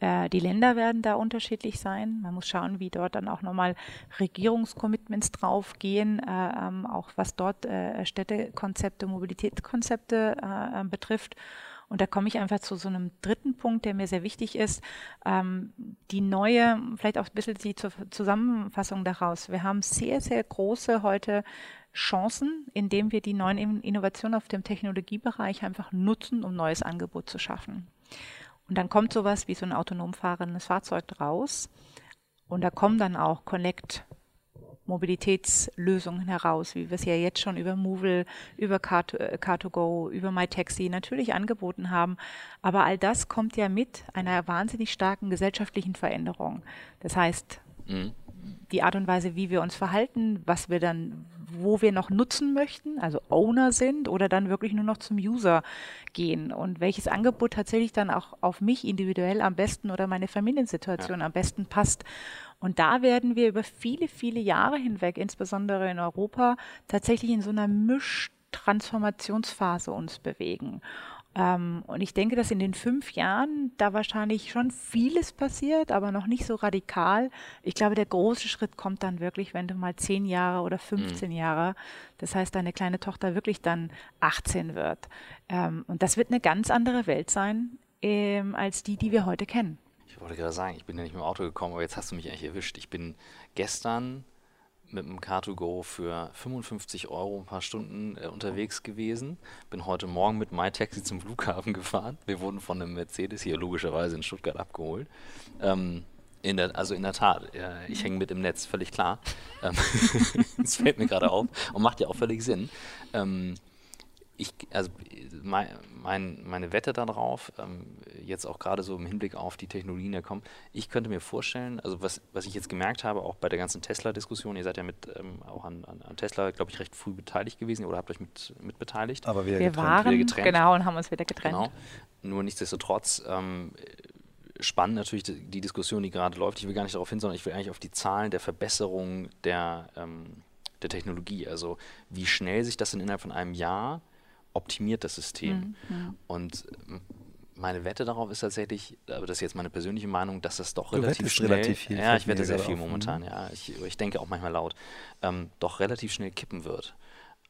Äh, die Länder werden da unterschiedlich sein. Man muss schauen, wie dort dann auch nochmal Regierungskommitments draufgehen, äh, ähm, auch was dort Städtekonzepte, Mobilitätskonzepte betrifft. Und da komme ich einfach zu so einem dritten Punkt, der mir sehr wichtig ist. Ähm, die neue, vielleicht auch ein bisschen die Zusammenfassung daraus. Wir haben sehr, sehr große heute Chancen, indem wir die neuen Innovationen auf dem Technologiebereich einfach nutzen, um neues Angebot zu schaffen. Und dann kommt sowas wie so ein autonom fahrendes Fahrzeug raus. Und da kommen dann auch Connect Mobilitätslösungen heraus, wie wir es ja jetzt schon über Movil, über Car2Go, über MyTaxi natürlich angeboten haben. Aber all das kommt ja mit einer wahnsinnig starken gesellschaftlichen Veränderung. Das heißt, mhm. die Art und Weise, wie wir uns verhalten, was wir dann, wo wir noch nutzen möchten, also Owner sind oder dann wirklich nur noch zum User gehen und welches Angebot tatsächlich dann auch auf mich individuell am besten oder meine Familiensituation ja. am besten passt. Und da werden wir über viele, viele Jahre hinweg, insbesondere in Europa, tatsächlich in so einer Mischtransformationsphase uns bewegen. Ähm, und ich denke, dass in den fünf Jahren da wahrscheinlich schon vieles passiert, aber noch nicht so radikal. Ich glaube, der große Schritt kommt dann wirklich, wenn du mal zehn Jahre oder 15 mhm. Jahre, das heißt, deine kleine Tochter wirklich dann 18 wird. Ähm, und das wird eine ganz andere Welt sein ähm, als die, die wir heute kennen. Ich wollte gerade sagen, ich bin ja nicht mit dem Auto gekommen, aber jetzt hast du mich eigentlich erwischt. Ich bin gestern mit dem Car2Go für 55 Euro ein paar Stunden äh, unterwegs gewesen. Bin heute Morgen mit MyTaxi zum Flughafen gefahren. Wir wurden von einem Mercedes hier logischerweise in Stuttgart abgeholt. Ähm, in der, also in der Tat, äh, ich hänge mit im Netz, völlig klar. Ähm, das fällt mir gerade auf und macht ja auch völlig Sinn. Ähm, ich, also mein, mein, meine Wette darauf, ähm, jetzt auch gerade so im Hinblick auf die Technologien, die kommen, ich könnte mir vorstellen, also was, was ich jetzt gemerkt habe, auch bei der ganzen Tesla-Diskussion, ihr seid ja mit ähm, auch an, an, an Tesla, glaube ich, recht früh beteiligt gewesen oder habt euch mit, mit beteiligt. Aber wir, wir waren, wieder getrennt. genau, und haben uns wieder getrennt. Genau. Nur nichtsdestotrotz, ähm, spannend natürlich die, die, Diskussion, die gerade läuft. Ich will gar nicht darauf hin, sondern ich will eigentlich auf die Zahlen der Verbesserung der, ähm, der Technologie, also wie schnell sich das innerhalb von einem Jahr optimiert das System. Mhm. Und ähm, meine Wette darauf ist tatsächlich, aber das ist jetzt meine persönliche Meinung, dass das doch du relativ schnell. Relativ viel, ja, ich wette sehr viel momentan, ja. Ich, ich denke auch manchmal laut, ähm, doch relativ schnell kippen wird.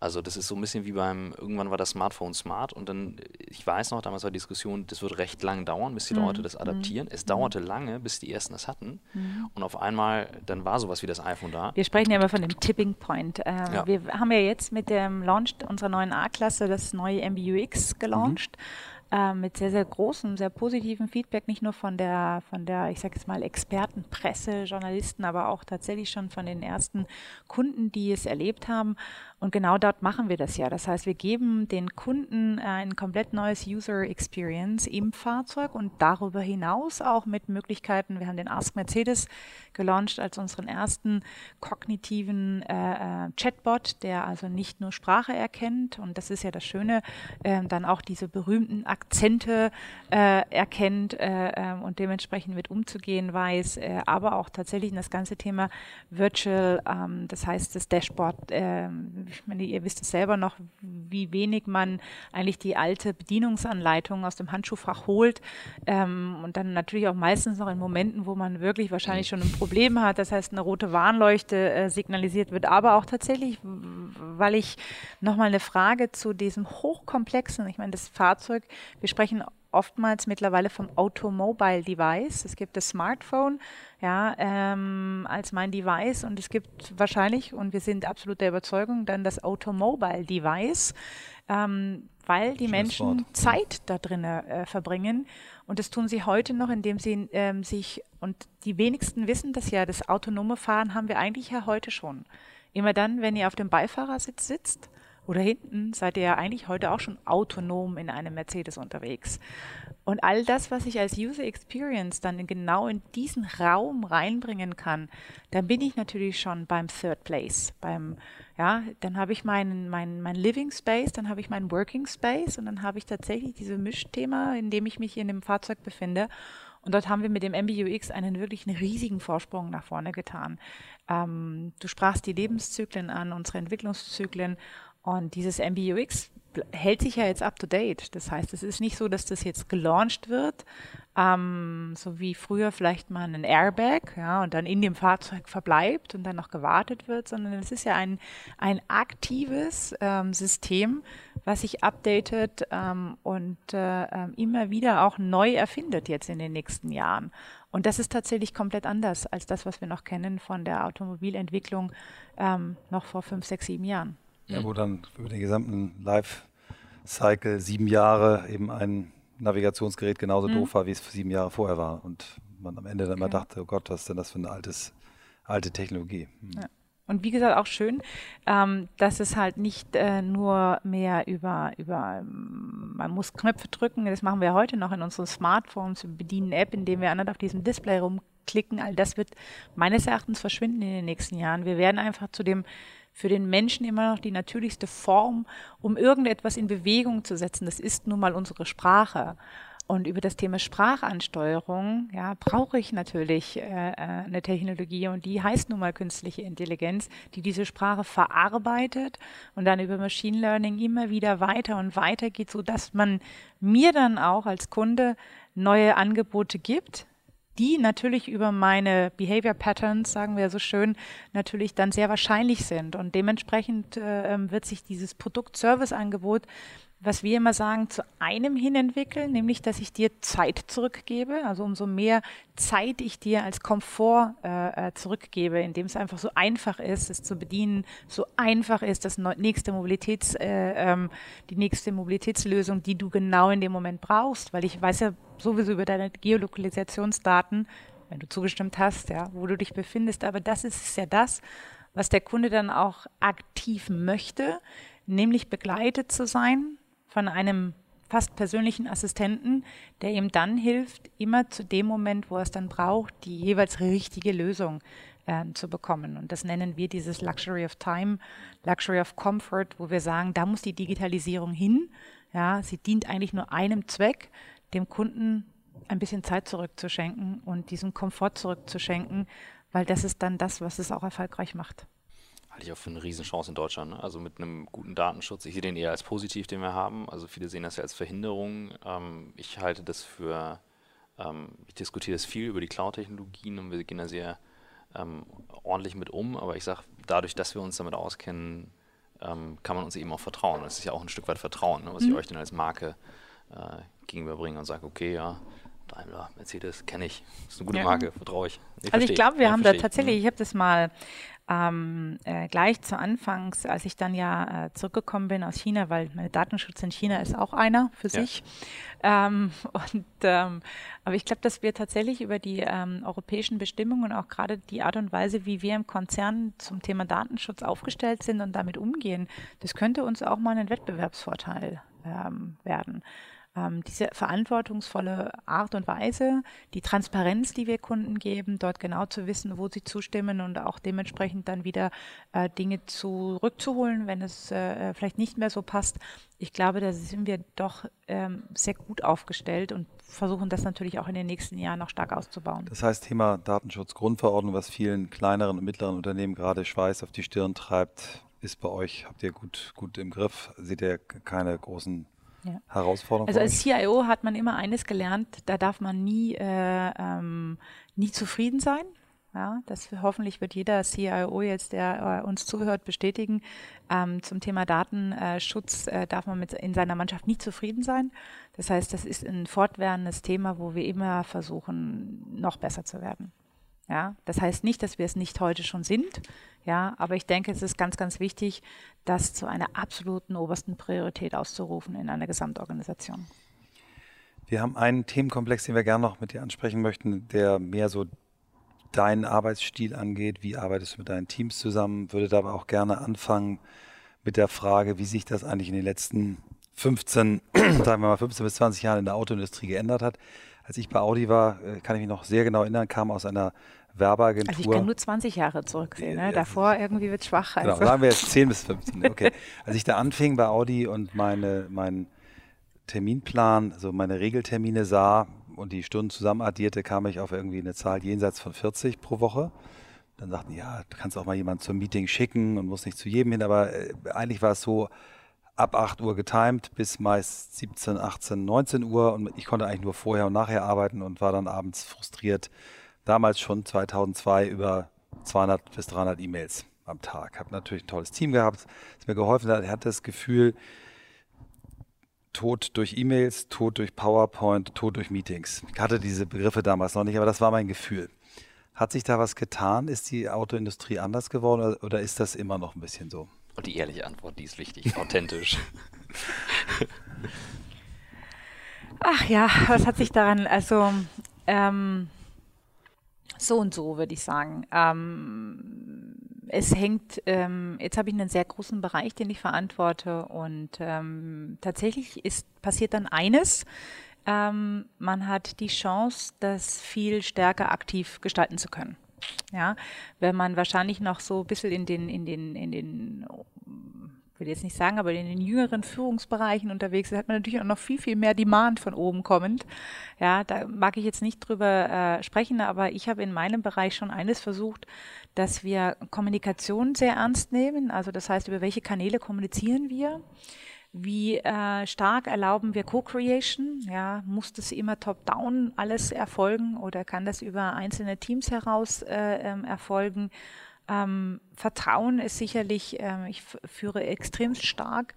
Also das ist so ein bisschen wie beim, irgendwann war das Smartphone smart und dann, ich weiß noch, damals war die Diskussion, das wird recht lang dauern, bis die mhm. Leute das adaptieren. Mhm. Es dauerte lange, bis die ersten das hatten mhm. und auf einmal, dann war sowas wie das iPhone da. Wir sprechen ja immer von dem Tipping Point. Ähm, ja. Wir haben ja jetzt mit dem Launch unserer neuen A-Klasse das neue MBUX gelauncht. Mhm äh, mit sehr, sehr großem, sehr positiven Feedback, nicht nur von der, von der, ich sage jetzt mal, Expertenpresse, Journalisten, aber auch tatsächlich schon von den ersten Kunden, die es erlebt haben. Und genau dort machen wir das ja. Das heißt, wir geben den Kunden äh, ein komplett neues User Experience im Fahrzeug und darüber hinaus auch mit Möglichkeiten. Wir haben den Ask Mercedes gelauncht als unseren ersten kognitiven äh, äh, Chatbot, der also nicht nur Sprache erkennt und das ist ja das Schöne, äh, dann auch diese berühmten Akzente äh, erkennt äh, ähm, und dementsprechend mit umzugehen weiß, aber auch tatsächlich das ganze Thema Virtual, ähm, das heißt das Dashboard ähm, ich meine, ihr wisst es selber noch, wie wenig man eigentlich die alte Bedienungsanleitung aus dem Handschuhfach holt ähm, und dann natürlich auch meistens noch in Momenten, wo man wirklich wahrscheinlich schon ein Problem hat, das heißt eine rote Warnleuchte äh, signalisiert wird, aber auch tatsächlich, weil ich nochmal eine Frage zu diesem hochkomplexen, ich meine, das Fahrzeug, wir sprechen oftmals mittlerweile vom Automobile Device. Es gibt das Smartphone ja, ähm, als mein Device und es gibt wahrscheinlich, und wir sind absolut der Überzeugung, dann das Automobile Device, ähm, weil die Schönes Menschen Wort. Zeit da drin äh, verbringen. Und das tun sie heute noch, indem sie ähm, sich, und die wenigsten wissen das ja, das autonome Fahren haben wir eigentlich ja heute schon. Immer dann, wenn ihr auf dem Beifahrersitz sitzt oder hinten seid ihr ja eigentlich heute auch schon autonom in einem Mercedes unterwegs. Und all das, was ich als User Experience dann genau in diesen Raum reinbringen kann, dann bin ich natürlich schon beim Third Place. Beim, ja, dann habe ich meinen mein, mein Living Space, dann habe ich meinen Working Space und dann habe ich tatsächlich dieses Mischthema, in dem ich mich in dem Fahrzeug befinde. Und dort haben wir mit dem MBUX einen wirklich einen riesigen Vorsprung nach vorne getan. Ähm, du sprachst die Lebenszyklen an, unsere Entwicklungszyklen. Und dieses MBUX hält sich ja jetzt up to date. Das heißt, es ist nicht so, dass das jetzt gelauncht wird, ähm, so wie früher vielleicht mal ein Airbag, ja, und dann in dem Fahrzeug verbleibt und dann noch gewartet wird, sondern es ist ja ein, ein aktives ähm, System, was sich updatet ähm, und äh, ähm, immer wieder auch neu erfindet jetzt in den nächsten Jahren. Und das ist tatsächlich komplett anders als das, was wir noch kennen von der Automobilentwicklung ähm, noch vor fünf, sechs, sieben Jahren. Ja, wo dann über den gesamten Life-Cycle sieben Jahre eben ein Navigationsgerät genauso mhm. doof war, wie es sieben Jahre vorher war. Und man am Ende dann okay. immer dachte, oh Gott, was ist denn das für eine altes, alte Technologie? Mhm. Ja. Und wie gesagt, auch schön, ähm, dass es halt nicht äh, nur mehr über, über, ähm, man muss Knöpfe drücken, das machen wir heute noch in unseren Smartphones, wir bedienen App, indem wir auf diesem Display rumklicken. All das wird meines Erachtens verschwinden in den nächsten Jahren. Wir werden einfach zu dem für den Menschen immer noch die natürlichste Form, um irgendetwas in Bewegung zu setzen. Das ist nun mal unsere Sprache. Und über das Thema Sprachansteuerung ja, brauche ich natürlich äh, äh, eine Technologie und die heißt nun mal künstliche Intelligenz, die diese Sprache verarbeitet und dann über Machine Learning immer wieder weiter und weiter geht, sodass man mir dann auch als Kunde neue Angebote gibt, die natürlich über meine Behavior Patterns, sagen wir so schön, natürlich dann sehr wahrscheinlich sind. Und dementsprechend äh, ähm, wird sich dieses Produkt-Service-Angebot was wir immer sagen, zu einem hin entwickeln, nämlich dass ich dir Zeit zurückgebe. Also umso mehr Zeit ich dir als Komfort äh, äh zurückgebe, indem es einfach so einfach ist, es zu bedienen, so einfach ist, das nächste Mobilitäts, äh, ähm, die nächste Mobilitätslösung, die du genau in dem Moment brauchst, weil ich weiß ja sowieso über deine Geolokalisationsdaten, wenn du zugestimmt hast, ja, wo du dich befindest. Aber das ist ja das, was der Kunde dann auch aktiv möchte, nämlich begleitet zu sein von einem fast persönlichen Assistenten, der ihm dann hilft, immer zu dem Moment, wo er es dann braucht, die jeweils richtige Lösung äh, zu bekommen. Und das nennen wir dieses Luxury of Time, Luxury of Comfort, wo wir sagen, da muss die Digitalisierung hin. Ja, sie dient eigentlich nur einem Zweck, dem Kunden ein bisschen Zeit zurückzuschenken und diesen Komfort zurückzuschenken, weil das ist dann das, was es auch erfolgreich macht halte ich auch für eine Riesenchance in Deutschland. Ne? Also mit einem guten Datenschutz. Ich sehe den eher als positiv, den wir haben. Also viele sehen das ja als Verhinderung. Ähm, ich halte das für, ähm, ich diskutiere das viel über die Cloud-Technologien und wir gehen da sehr ähm, ordentlich mit um. Aber ich sage, dadurch, dass wir uns damit auskennen, ähm, kann man uns eben auch vertrauen. Das ist ja auch ein Stück weit Vertrauen, ne? was mhm. ich euch dann als Marke äh, gegenüberbringe und sage, okay, ja, Daimler, Mercedes, kenne ich. Das ist eine gute ja. Marke, vertraue ich. ich. Also ich glaube, wir ja, haben da tatsächlich, mhm. ich habe das mal ähm, äh, gleich zu Anfangs, als ich dann ja äh, zurückgekommen bin aus China, weil mein Datenschutz in China ist auch einer für ja. sich. Ähm, und, ähm, aber ich glaube, dass wir tatsächlich über die ähm, europäischen Bestimmungen auch gerade die Art und Weise, wie wir im Konzern zum Thema Datenschutz aufgestellt sind und damit umgehen, das könnte uns auch mal ein Wettbewerbsvorteil ähm, werden ähm, diese verantwortungsvolle Art und Weise, die Transparenz, die wir Kunden geben, dort genau zu wissen, wo sie zustimmen und auch dementsprechend dann wieder äh, Dinge zurückzuholen, wenn es äh, vielleicht nicht mehr so passt. Ich glaube, da sind wir doch ähm, sehr gut aufgestellt und versuchen das natürlich auch in den nächsten Jahren noch stark auszubauen. Das heißt, Thema Datenschutzgrundverordnung, was vielen kleineren und mittleren Unternehmen gerade Schweiß auf die Stirn treibt, ist bei euch, habt ihr gut, gut im Griff? Seht ihr keine großen ja. Herausforderung? Also als CIO hat man immer eines gelernt, da darf man nie, äh, ähm, nie zufrieden sein. Ja, das hoffentlich wird jeder CIO jetzt, der äh, uns zuhört, bestätigen. Ähm, zum Thema Datenschutz äh, darf man mit in seiner Mannschaft nie zufrieden sein. Das heißt, das ist ein fortwährendes Thema, wo wir immer versuchen, noch besser zu werden. Ja, das heißt nicht, dass wir es nicht heute schon sind. Ja, aber ich denke, es ist ganz, ganz wichtig, das zu einer absoluten obersten Priorität auszurufen in einer Gesamtorganisation. Wir haben einen Themenkomplex, den wir gerne noch mit dir ansprechen möchten, der mehr so deinen Arbeitsstil angeht. Wie arbeitest du mit deinen Teams zusammen? Würde aber auch gerne anfangen mit der Frage, wie sich das eigentlich in den letzten 15, sagen wir mal 15 bis 20 Jahren in der Autoindustrie geändert hat. Als ich bei Audi war, äh, kann ich mich noch sehr genau erinnern, kam aus einer Werbeagentur. Also ich kann nur 20 Jahre zurücksehen. Ne? Davor irgendwie wird es schwach. Genau, also. sagen wir jetzt 10 bis 15. Okay. Als ich da anfing bei Audi und meine, meinen Terminplan, also meine Regeltermine sah und die Stunden zusammen addierte, kam ich auf irgendwie eine Zahl jenseits von 40 pro Woche. Dann sagten, ja, du kannst auch mal jemanden zum Meeting schicken und musst nicht zu jedem hin, aber äh, eigentlich war es so, ab 8 Uhr getimed bis meist 17, 18, 19 Uhr und ich konnte eigentlich nur vorher und nachher arbeiten und war dann abends frustriert, damals schon 2002 über 200 bis 300 E-Mails am Tag. Habe natürlich ein tolles Team gehabt, das mir geholfen hat. Er hatte das Gefühl, Tod durch E-Mails, Tod durch PowerPoint, Tod durch Meetings. Ich hatte diese Begriffe damals noch nicht, aber das war mein Gefühl. Hat sich da was getan? Ist die Autoindustrie anders geworden oder ist das immer noch ein bisschen so? Und die ehrliche Antwort, die ist wichtig, authentisch. Ach ja, was hat sich daran, also ähm, so und so, würde ich sagen. Ähm, es hängt, ähm, jetzt habe ich einen sehr großen Bereich, den ich verantworte und ähm, tatsächlich ist, passiert dann eines, ähm, man hat die Chance, das viel stärker aktiv gestalten zu können. Ja, wenn man wahrscheinlich noch so ein bisschen in den, in den, in den will jetzt nicht sagen, aber in den jüngeren Führungsbereichen unterwegs ist, hat man natürlich auch noch viel, viel mehr Demand von oben kommend. Ja, da mag ich jetzt nicht drüber äh, sprechen, aber ich habe in meinem Bereich schon eines versucht, dass wir Kommunikation sehr ernst nehmen. Also das heißt, über welche Kanäle kommunizieren wir? Wie äh, stark erlauben wir Co-Creation? Ja, muss das immer top-down alles erfolgen oder kann das über einzelne Teams heraus äh, ähm, erfolgen? Ähm, Vertrauen ist sicherlich, ähm, ich führe extrem stark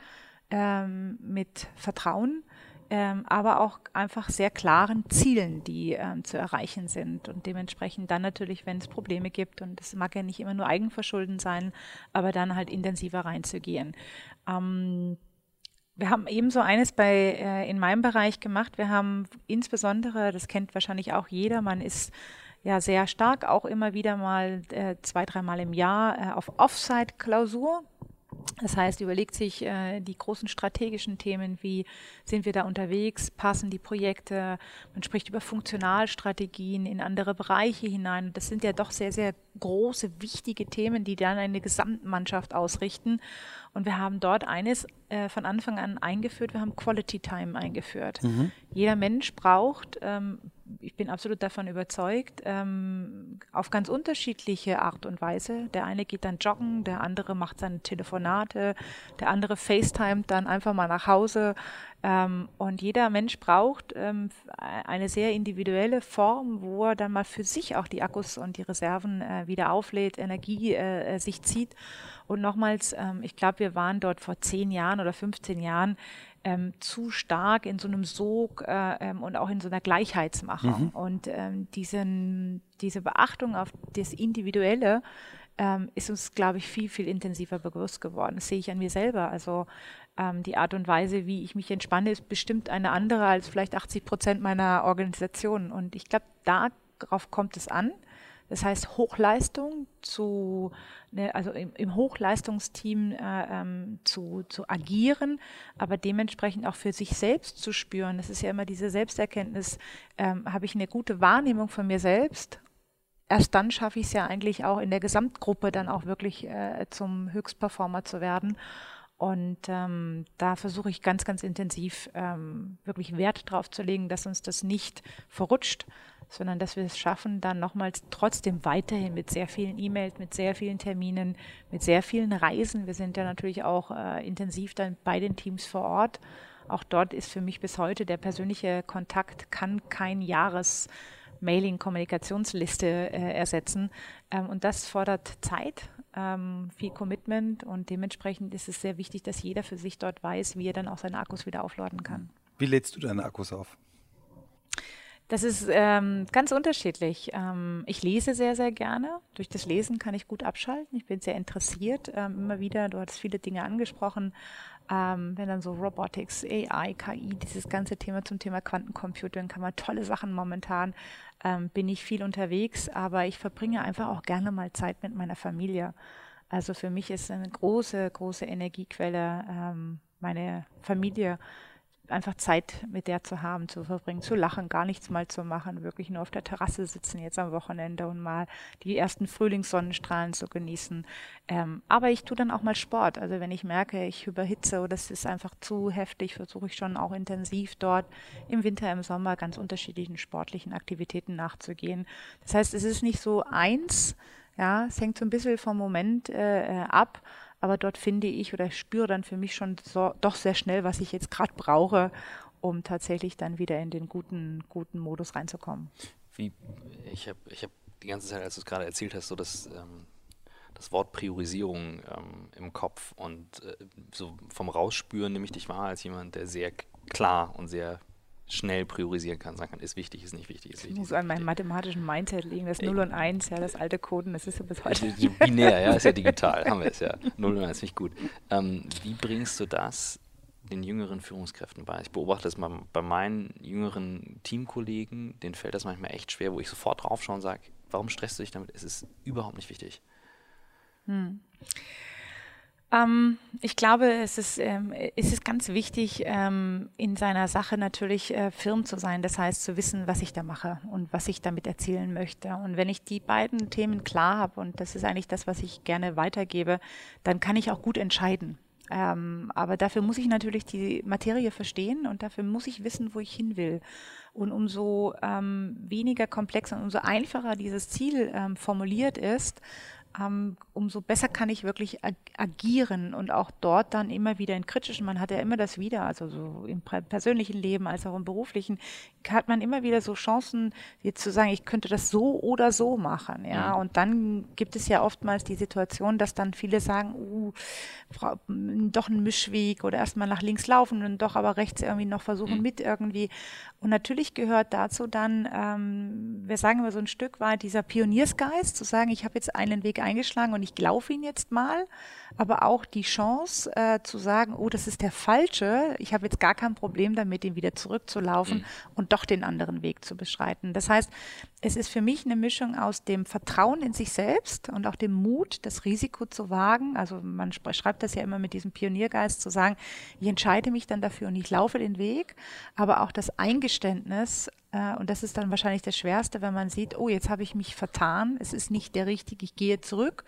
ähm, mit Vertrauen, ähm, aber auch einfach sehr klaren Zielen, die ähm, zu erreichen sind. Und dementsprechend dann natürlich, wenn es Probleme gibt, und das mag ja nicht immer nur Eigenverschulden sein, aber dann halt intensiver reinzugehen. Ähm, wir haben ebenso eines bei äh, in meinem Bereich gemacht. Wir haben insbesondere, das kennt wahrscheinlich auch jeder, man ist ja sehr stark auch immer wieder mal äh, zwei, dreimal im Jahr äh, auf Offsite-Klausur. Das heißt, überlegt sich äh, die großen strategischen Themen, wie sind wir da unterwegs, passen die Projekte, man spricht über Funktionalstrategien in andere Bereiche hinein. Das sind ja doch sehr, sehr große, wichtige Themen, die dann eine Gesamtmannschaft ausrichten. Und wir haben dort eines äh, von Anfang an eingeführt, wir haben Quality Time eingeführt. Mhm. Jeder Mensch braucht ähm, ich bin absolut davon überzeugt, ähm, auf ganz unterschiedliche Art und Weise. Der eine geht dann joggen, der andere macht seine Telefonate, der andere FaceTimet dann einfach mal nach Hause. Ähm, und jeder Mensch braucht ähm, eine sehr individuelle Form, wo er dann mal für sich auch die Akkus und die Reserven äh, wieder auflädt, Energie äh, äh sich zieht. Und nochmals, ähm, ich glaube, wir waren dort vor zehn Jahren oder 15 Jahren ähm, zu stark in so einem Sog äh, ähm, und auch in so einer Gleichheitsmachung. Mhm. Und ähm, diesen, diese Beachtung auf das Individuelle ähm, ist uns, glaube ich, viel, viel intensiver bewusst geworden. Das sehe ich an mir selber. Also ähm, die Art und Weise, wie ich mich entspanne, ist bestimmt eine andere als vielleicht 80 Prozent meiner Organisation. Und ich glaube, darauf kommt es an. Das heißt, Hochleistung zu, ne, also im, Hochleistungsteam äh, ähm, zu, zu agieren, aber dementsprechend auch für sich selbst zu spüren. Das ist ja immer diese Selbsterkenntnis, ähm, habe ich eine gute Wahrnehmung von mir selbst erst dann schaffe ich es ja eigentlich auch in der Gesamtgruppe dann auch wirklich äh, zum Höchstperformer zu werden. Und ähm, da versuche ich ganz, ganz intensiv ähm, wirklich Wert drauf zu legen, dass uns das nicht verrutscht, sondern dass wir es schaffen, dann nochmals trotzdem weiterhin mit sehr vielen E-Mails, mit sehr vielen Terminen, mit sehr vielen Reisen. Wir sind ja natürlich auch äh, intensiv dann bei den Teams vor Ort. Auch dort ist für mich bis heute der persönliche Kontakt kann kein Jahres Mailing-Kommunikationsliste äh, ersetzen. Ähm, und das fordert Zeit, ähm, viel Commitment und dementsprechend ist es sehr wichtig, dass jeder für sich dort weiß, wie er dann auch seine Akkus wieder aufladen kann. Wie lädst du deine Akkus auf? Das ist ähm, ganz unterschiedlich. Ähm, ich lese sehr, sehr gerne. Durch das Lesen kann ich gut abschalten. Ich bin sehr interessiert. Ähm, immer wieder, du hattest viele Dinge angesprochen. Ähm, wenn dann so Robotics, AI, KI, dieses ganze Thema zum Thema Quantencomputing, kann man tolle Sachen momentan. Ähm, bin ich viel unterwegs, aber ich verbringe einfach auch gerne mal Zeit mit meiner Familie. Also für mich ist eine große, große Energiequelle ähm, meine Familie einfach Zeit mit der zu haben, zu verbringen, zu lachen, gar nichts mal zu machen, wirklich nur auf der Terrasse sitzen jetzt am Wochenende und mal die ersten Frühlingssonnenstrahlen zu genießen. Ähm, aber ich tue dann auch mal Sport. Also wenn ich merke, ich überhitze oder es ist einfach zu heftig, versuche ich schon auch intensiv dort im Winter, im Sommer ganz unterschiedlichen sportlichen Aktivitäten nachzugehen. Das heißt, es ist nicht so eins, ja, es hängt so ein bisschen vom Moment äh, äh ab. Aber dort finde ich oder spüre dann für mich schon so, doch sehr schnell, was ich jetzt gerade brauche, um tatsächlich dann wieder in den guten, guten Modus reinzukommen. Wie, ich habe ich hab die ganze Zeit, als du es gerade erzählt hast, so das, ähm, das Wort Priorisierung ähm, im Kopf und äh, so vom Rausspüren nehme ich dich wahr als jemand, der sehr klar und sehr schnell priorisieren kann, sagen kann, ist wichtig, ist nicht wichtig, ist wichtig. Ich muss an meinem mathematischen Mindset liegen, das 0 und 1, ja, das alte Coden, das ist ja bis heute. Binär, ja, ist ja digital, haben wir es ja. 0 und 1, finde ich gut. Ähm, wie bringst du das den jüngeren Führungskräften bei? Ich beobachte das mal bei meinen jüngeren Teamkollegen, denen fällt das manchmal echt schwer, wo ich sofort draufschaue und sage, warum stresst du dich damit? Es ist überhaupt nicht wichtig. Hm. Ähm, ich glaube, es ist, ähm, es ist ganz wichtig, ähm, in seiner Sache natürlich äh, firm zu sein. Das heißt, zu wissen, was ich da mache und was ich damit erzielen möchte. Und wenn ich die beiden Themen klar habe, und das ist eigentlich das, was ich gerne weitergebe, dann kann ich auch gut entscheiden. Ähm, aber dafür muss ich natürlich die Materie verstehen und dafür muss ich wissen, wo ich hin will. Und umso ähm, weniger komplex und umso einfacher dieses Ziel ähm, formuliert ist, umso besser kann ich wirklich ag agieren und auch dort dann immer wieder in kritischen, man hat ja immer das wieder, also so im persönlichen Leben als auch im beruflichen, hat man immer wieder so Chancen, jetzt zu sagen, ich könnte das so oder so machen, ja. Mhm. Und dann gibt es ja oftmals die Situation, dass dann viele sagen, uh, doch ein Mischweg oder erstmal nach links laufen und doch aber rechts irgendwie noch versuchen mhm. mit irgendwie. Und natürlich gehört dazu dann, ähm, wir sagen immer so ein Stück weit dieser Pioniersgeist, zu sagen, ich habe jetzt einen Weg eingeschlagen und ich laufe ihn jetzt mal, aber auch die Chance äh, zu sagen, oh, das ist der falsche, ich habe jetzt gar kein Problem damit, ihn wieder zurückzulaufen mhm. und doch den anderen Weg zu beschreiten. Das heißt, es ist für mich eine Mischung aus dem Vertrauen in sich selbst und auch dem Mut, das Risiko zu wagen. Also man schreibt das ja immer mit diesem Pioniergeist zu sagen, ich entscheide mich dann dafür und ich laufe den Weg, aber auch das Eingeständnis, äh, und das ist dann wahrscheinlich das Schwerste, wenn man sieht, oh, jetzt habe ich mich vertan, es ist nicht der richtige, ich gehe zurück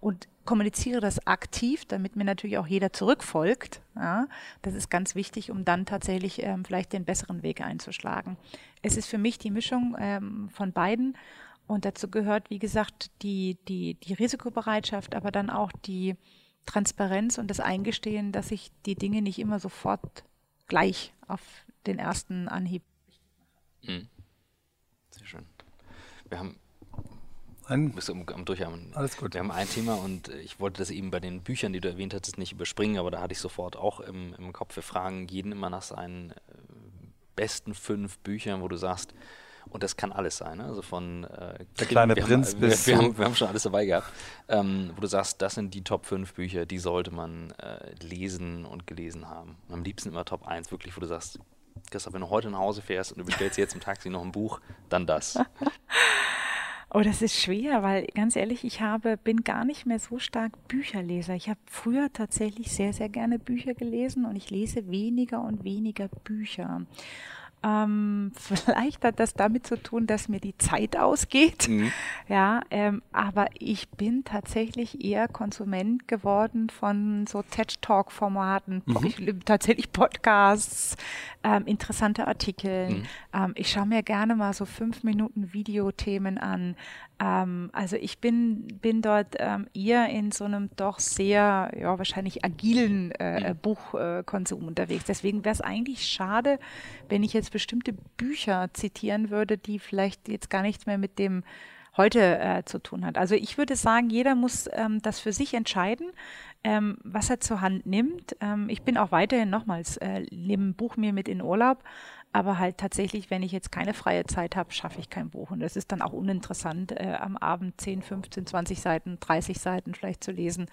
und kommuniziere das aktiv, damit mir natürlich auch jeder zurückfolgt. Ja, das ist ganz wichtig, um dann tatsächlich ähm, vielleicht den besseren Weg einzuschlagen. Es ist für mich die Mischung ähm, von beiden und dazu gehört, wie gesagt, die, die, die Risikobereitschaft, aber dann auch die Transparenz und das Eingestehen, dass ich die Dinge nicht immer sofort gleich auf den ersten Anhieb Mhm. Sehr schön. Wir haben ein, bist am, am Durchhaben. Alles gut. Wir haben ein Thema und ich wollte das eben bei den Büchern, die du erwähnt hattest, nicht überspringen, aber da hatte ich sofort auch im, im Kopf, wir fragen jeden immer nach seinen äh, besten fünf Büchern, wo du sagst, und das kann alles sein, ne? also von äh, Der kleine wir Prinz haben, bis wir, wir, haben, wir, haben, schon alles dabei gehabt, ähm, wo du sagst, das sind die Top 5 Bücher, die sollte man äh, lesen und gelesen haben. Und am liebsten immer Top 1, wirklich, wo du sagst, Christoph, wenn du heute nach Hause fährst und du bestellst jetzt im Taxi noch ein Buch, dann das. Oh, das ist schwer, weil ganz ehrlich, ich habe, bin gar nicht mehr so stark Bücherleser. Ich habe früher tatsächlich sehr, sehr gerne Bücher gelesen und ich lese weniger und weniger Bücher. Ähm, vielleicht hat das damit zu tun, dass mir die Zeit ausgeht. Mhm. Ja, ähm, aber ich bin tatsächlich eher Konsument geworden von so TED-Talk-Formaten, mhm. tatsächlich Podcasts, ähm, interessante Artikel. Mhm. Ähm, ich schaue mir gerne mal so fünf Minuten Videothemen an. Ähm, also ich bin, bin dort ähm, eher in so einem doch sehr, ja, wahrscheinlich agilen äh, mhm. Buchkonsum äh, unterwegs. Deswegen wäre es eigentlich schade, wenn ich jetzt bestimmte Bücher zitieren würde, die vielleicht jetzt gar nichts mehr mit dem heute äh, zu tun hat. Also ich würde sagen, jeder muss ähm, das für sich entscheiden, ähm, was er zur Hand nimmt. Ähm, ich bin auch weiterhin nochmals, äh, nehme ein Buch mir mit in Urlaub, aber halt tatsächlich, wenn ich jetzt keine freie Zeit habe, schaffe ich kein Buch. Und das ist dann auch uninteressant, äh, am Abend 10, 15, 20 Seiten, 30 Seiten vielleicht zu lesen.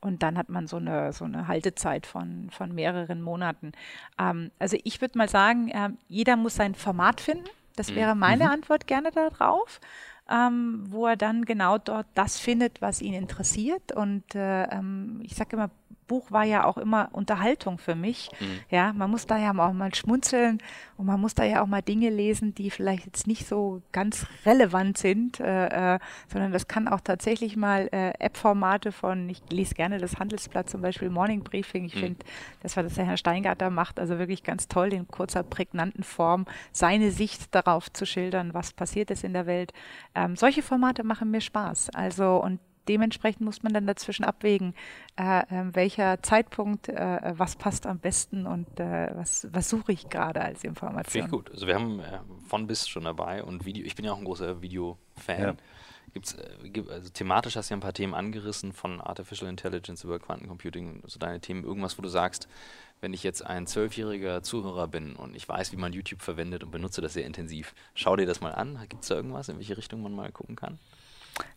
Und dann hat man so eine, so eine Haltezeit von, von mehreren Monaten. Ähm, also ich würde mal sagen, äh, jeder muss sein Format finden. Das mhm. wäre meine mhm. Antwort gerne darauf. Ähm, wo er dann genau dort das findet, was ihn interessiert. Und äh, ähm, ich sage immer, Buch war ja auch immer Unterhaltung für mich. Mhm. Ja, man muss da ja auch mal schmunzeln und man muss da ja auch mal Dinge lesen, die vielleicht jetzt nicht so ganz relevant sind, äh, äh, sondern das kann auch tatsächlich mal äh, App-Formate von, ich lese gerne das Handelsblatt zum Beispiel Morning Briefing. Ich mhm. finde, das, was der Herr Steingarter macht, also wirklich ganz toll, in kurzer, prägnanten Form seine Sicht darauf zu schildern, was passiert ist in der Welt. Ähm, solche Formate machen mir Spaß. Also und dementsprechend muss man dann dazwischen abwägen, äh, äh, welcher Zeitpunkt, äh, was passt am besten und äh, was, was suche ich gerade als Information. Finde ich gut. Also wir haben äh, von bis schon dabei und Video, ich bin ja auch ein großer Video-Fan. Ja. Gibt's, äh, gibt, also thematisch hast du ja ein paar Themen angerissen, von Artificial Intelligence über Quantencomputing, so also deine Themen, irgendwas, wo du sagst, wenn ich jetzt ein zwölfjähriger Zuhörer bin und ich weiß, wie man YouTube verwendet und benutze das sehr intensiv, schau dir das mal an. Gibt es da irgendwas, in welche Richtung man mal gucken kann?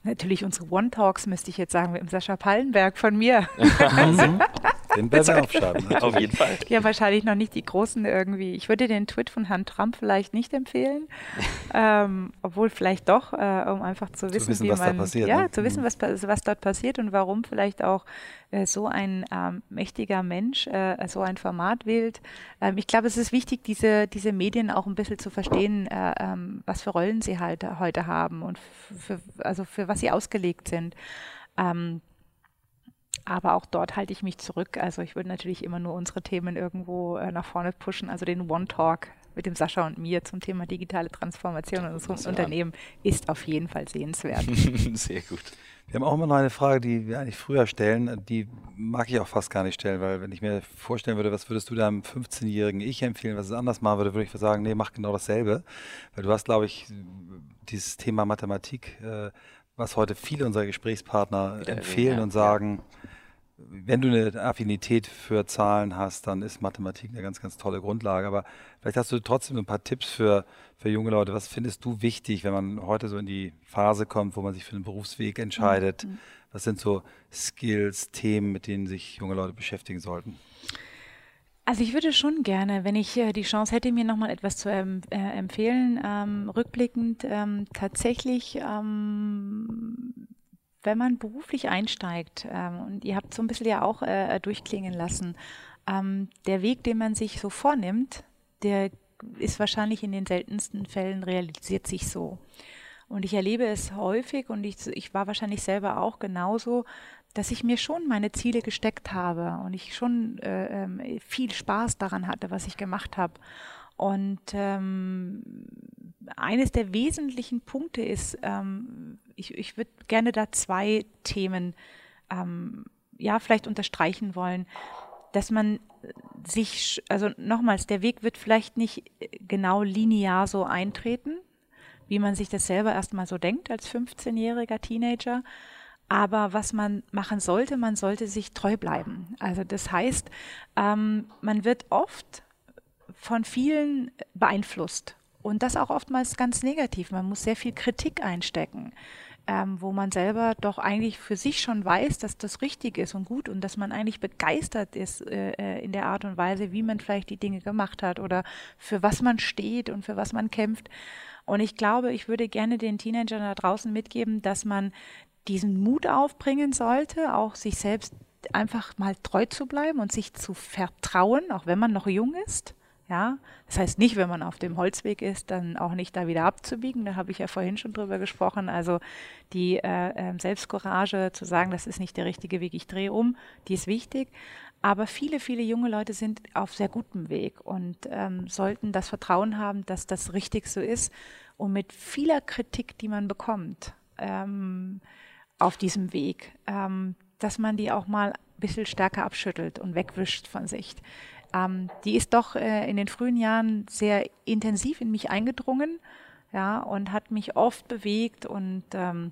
Natürlich unsere One-Talks, müsste ich jetzt sagen, mit dem Sascha Pallenberg von mir. Den werden wir aufschreiben. Auf jeden Fall. Ja, wahrscheinlich noch nicht die großen irgendwie. Ich würde den Tweet von Herrn Trump vielleicht nicht empfehlen, ähm, obwohl vielleicht doch, äh, um einfach zu wissen, zu wissen wie was man, da passiert. ja, ne? zu wissen, Mhm. was, was dort passiert und warum vielleicht auch äh, so ein ähm, mächtiger Mensch äh, so ein Format wählt. Ähm, ich glaube, es ist wichtig, diese, diese Medien auch ein bisschen zu verstehen, äh, ähm, was für Rollen sie halt heute haben und für, also für was sie ausgelegt sind. Ähm, aber auch dort halte ich mich zurück. Also ich würde natürlich immer nur unsere Themen irgendwo äh, nach vorne pushen. Also den One Talk mit dem Sascha und mir zum Thema digitale Transformation in unserem Ja. Unternehmen ist auf jeden Fall sehenswert. Sehr gut. Wir haben auch immer noch eine Frage, die wir eigentlich früher stellen. Die mag ich auch fast gar nicht stellen, weil wenn ich mir vorstellen würde, was würdest du deinem 15-jährigen Ich empfehlen, was es anders machen würde, würde ich sagen, nee, mach genau dasselbe. Weil du hast, glaube ich, dieses Thema Mathematik, äh, was heute viele unserer Gesprächspartner Wieder empfehlen ja. und sagen, wenn du eine Affinität für Zahlen hast, dann ist Mathematik eine ganz, ganz tolle Grundlage. Aber vielleicht hast du trotzdem ein paar Tipps für, für junge Leute. Was findest du wichtig, wenn man heute so in die Phase kommt, wo man sich für einen Berufsweg entscheidet? Was sind so Skills, Themen, mit denen sich junge Leute beschäftigen sollten? Also ich würde schon gerne, wenn ich äh, die Chance hätte, mir nochmal etwas zu ähm, äh, empfehlen, ähm, rückblickend ähm, tatsächlich, ähm, wenn man beruflich einsteigt, ähm, und ihr habt so ein bisschen ja auch äh, durchklingen lassen, ähm, der Weg, den man sich so vornimmt, der ist wahrscheinlich in den seltensten Fällen realisiert sich so. Und ich erlebe es häufig und ich, ich war wahrscheinlich selber auch genauso, dass ich mir schon meine Ziele gesteckt habe und ich schon äh, ähm, viel Spaß daran hatte, was ich gemacht habe. Und ähm, eines der wesentlichen Punkte ist, ähm, ich, ich würde gerne da zwei Themen ähm, ja vielleicht unterstreichen wollen, dass man sich, also nochmals, der Weg wird vielleicht nicht genau linear so eintreten, wie man sich das selber erstmal so denkt als 15-jähriger Teenager. Aber was man machen sollte, man sollte sich treu bleiben. Also das heißt, ähm, man wird oft von vielen beeinflusst und das auch oftmals ganz negativ. Man muss sehr viel Kritik einstecken, ähm, wo man selber doch eigentlich für sich schon weiß, dass das richtig ist und gut und dass man eigentlich begeistert ist äh, in der Art und Weise, wie man vielleicht die Dinge gemacht hat oder für was man steht und für was man kämpft. Und ich glaube, ich würde gerne den Teenagern da draußen mitgeben, dass man diesen Mut aufbringen sollte, auch sich selbst einfach mal treu zu bleiben und sich zu vertrauen, auch wenn man noch jung ist. Ja, das heißt nicht, wenn man auf dem Holzweg ist, dann auch nicht da wieder abzubiegen. Da habe ich ja vorhin schon drüber gesprochen. Also die äh, äh, Selbstcourage zu sagen, das ist nicht der richtige Weg, ich drehe um, die ist wichtig. Aber viele, viele junge Leute sind auf sehr gutem Weg und ähm, sollten das Vertrauen haben, dass das richtig so ist. Und mit vieler Kritik, die man bekommt ähm, auf diesem Weg, ähm, dass man die auch mal ein bisschen stärker abschüttelt und wegwischt von sich. Ähm, die ist doch äh, in den frühen Jahren sehr intensiv in mich eingedrungen, ja, und hat mich oft bewegt und ähm,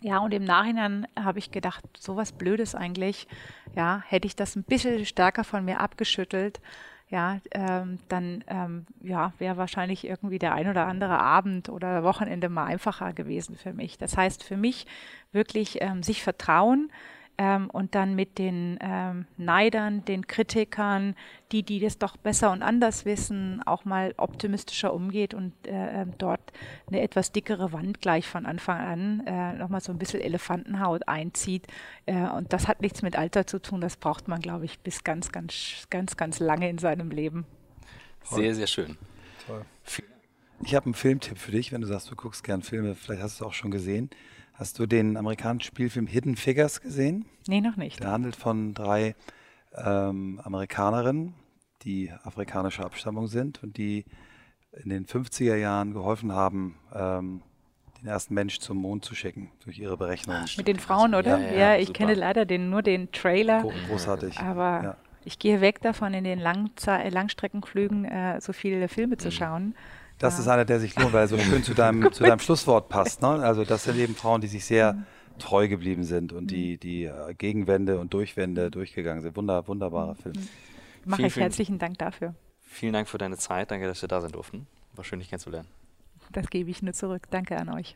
ja, und im Nachhinein habe ich gedacht, sowas Blödes eigentlich, ja, hätte ich das ein bisschen stärker von mir abgeschüttelt, ja, ähm, dann ähm, ja, wäre wahrscheinlich irgendwie der ein oder andere Abend oder Wochenende mal einfacher gewesen für mich. Das heißt für mich wirklich ähm, sich vertrauen, ähm, und dann mit den ähm, Neidern, den Kritikern, die, die das doch besser und anders wissen, auch mal optimistischer umgeht und äh, ähm, dort eine etwas dickere Wand gleich von Anfang an äh, nochmal so ein bisschen Elefantenhaut einzieht. Äh, und das hat nichts mit Alter zu tun, das braucht man, glaube ich, bis ganz, ganz, ganz, ganz lange in seinem Leben. Sehr, sehr schön. Toll. Ich habe einen Filmtipp für dich, wenn du sagst, du guckst gern Filme, vielleicht hast du es auch schon gesehen. Hast du den amerikanischen Spielfilm Hidden Figures gesehen? Nee, noch nicht. Der handelt von drei ähm, Amerikanerinnen, die afrikanischer Abstammung sind und die in den 50er Jahren geholfen haben, ähm, den ersten Mensch zum Mond zu schicken durch ihre Berechnungen. Mit den Frauen, oder? Ja, Ja, ja, ich super. kenne leider den, nur den Trailer. Gro großartig. Aber Ja. ich gehe weg davon, in den Langze Langstreckenflügen äh, so viele Filme Mhm. zu schauen. Das Ja. ist einer, der sich lohnt, weil er so schön zu deinem, zu deinem Schlusswort passt. Ne? Also das sind eben Frauen, die sich sehr treu geblieben sind und die, die äh, Gegenwände und Durchwände durchgegangen sind. Wunder, wunderbarer Film. Mache Vielen, ich herzlichen Dank dafür. Vielen Dank für deine Zeit. Danke, dass wir da sein durften. War schön, dich kennenzulernen. Das gebe ich nur zurück. Danke an euch.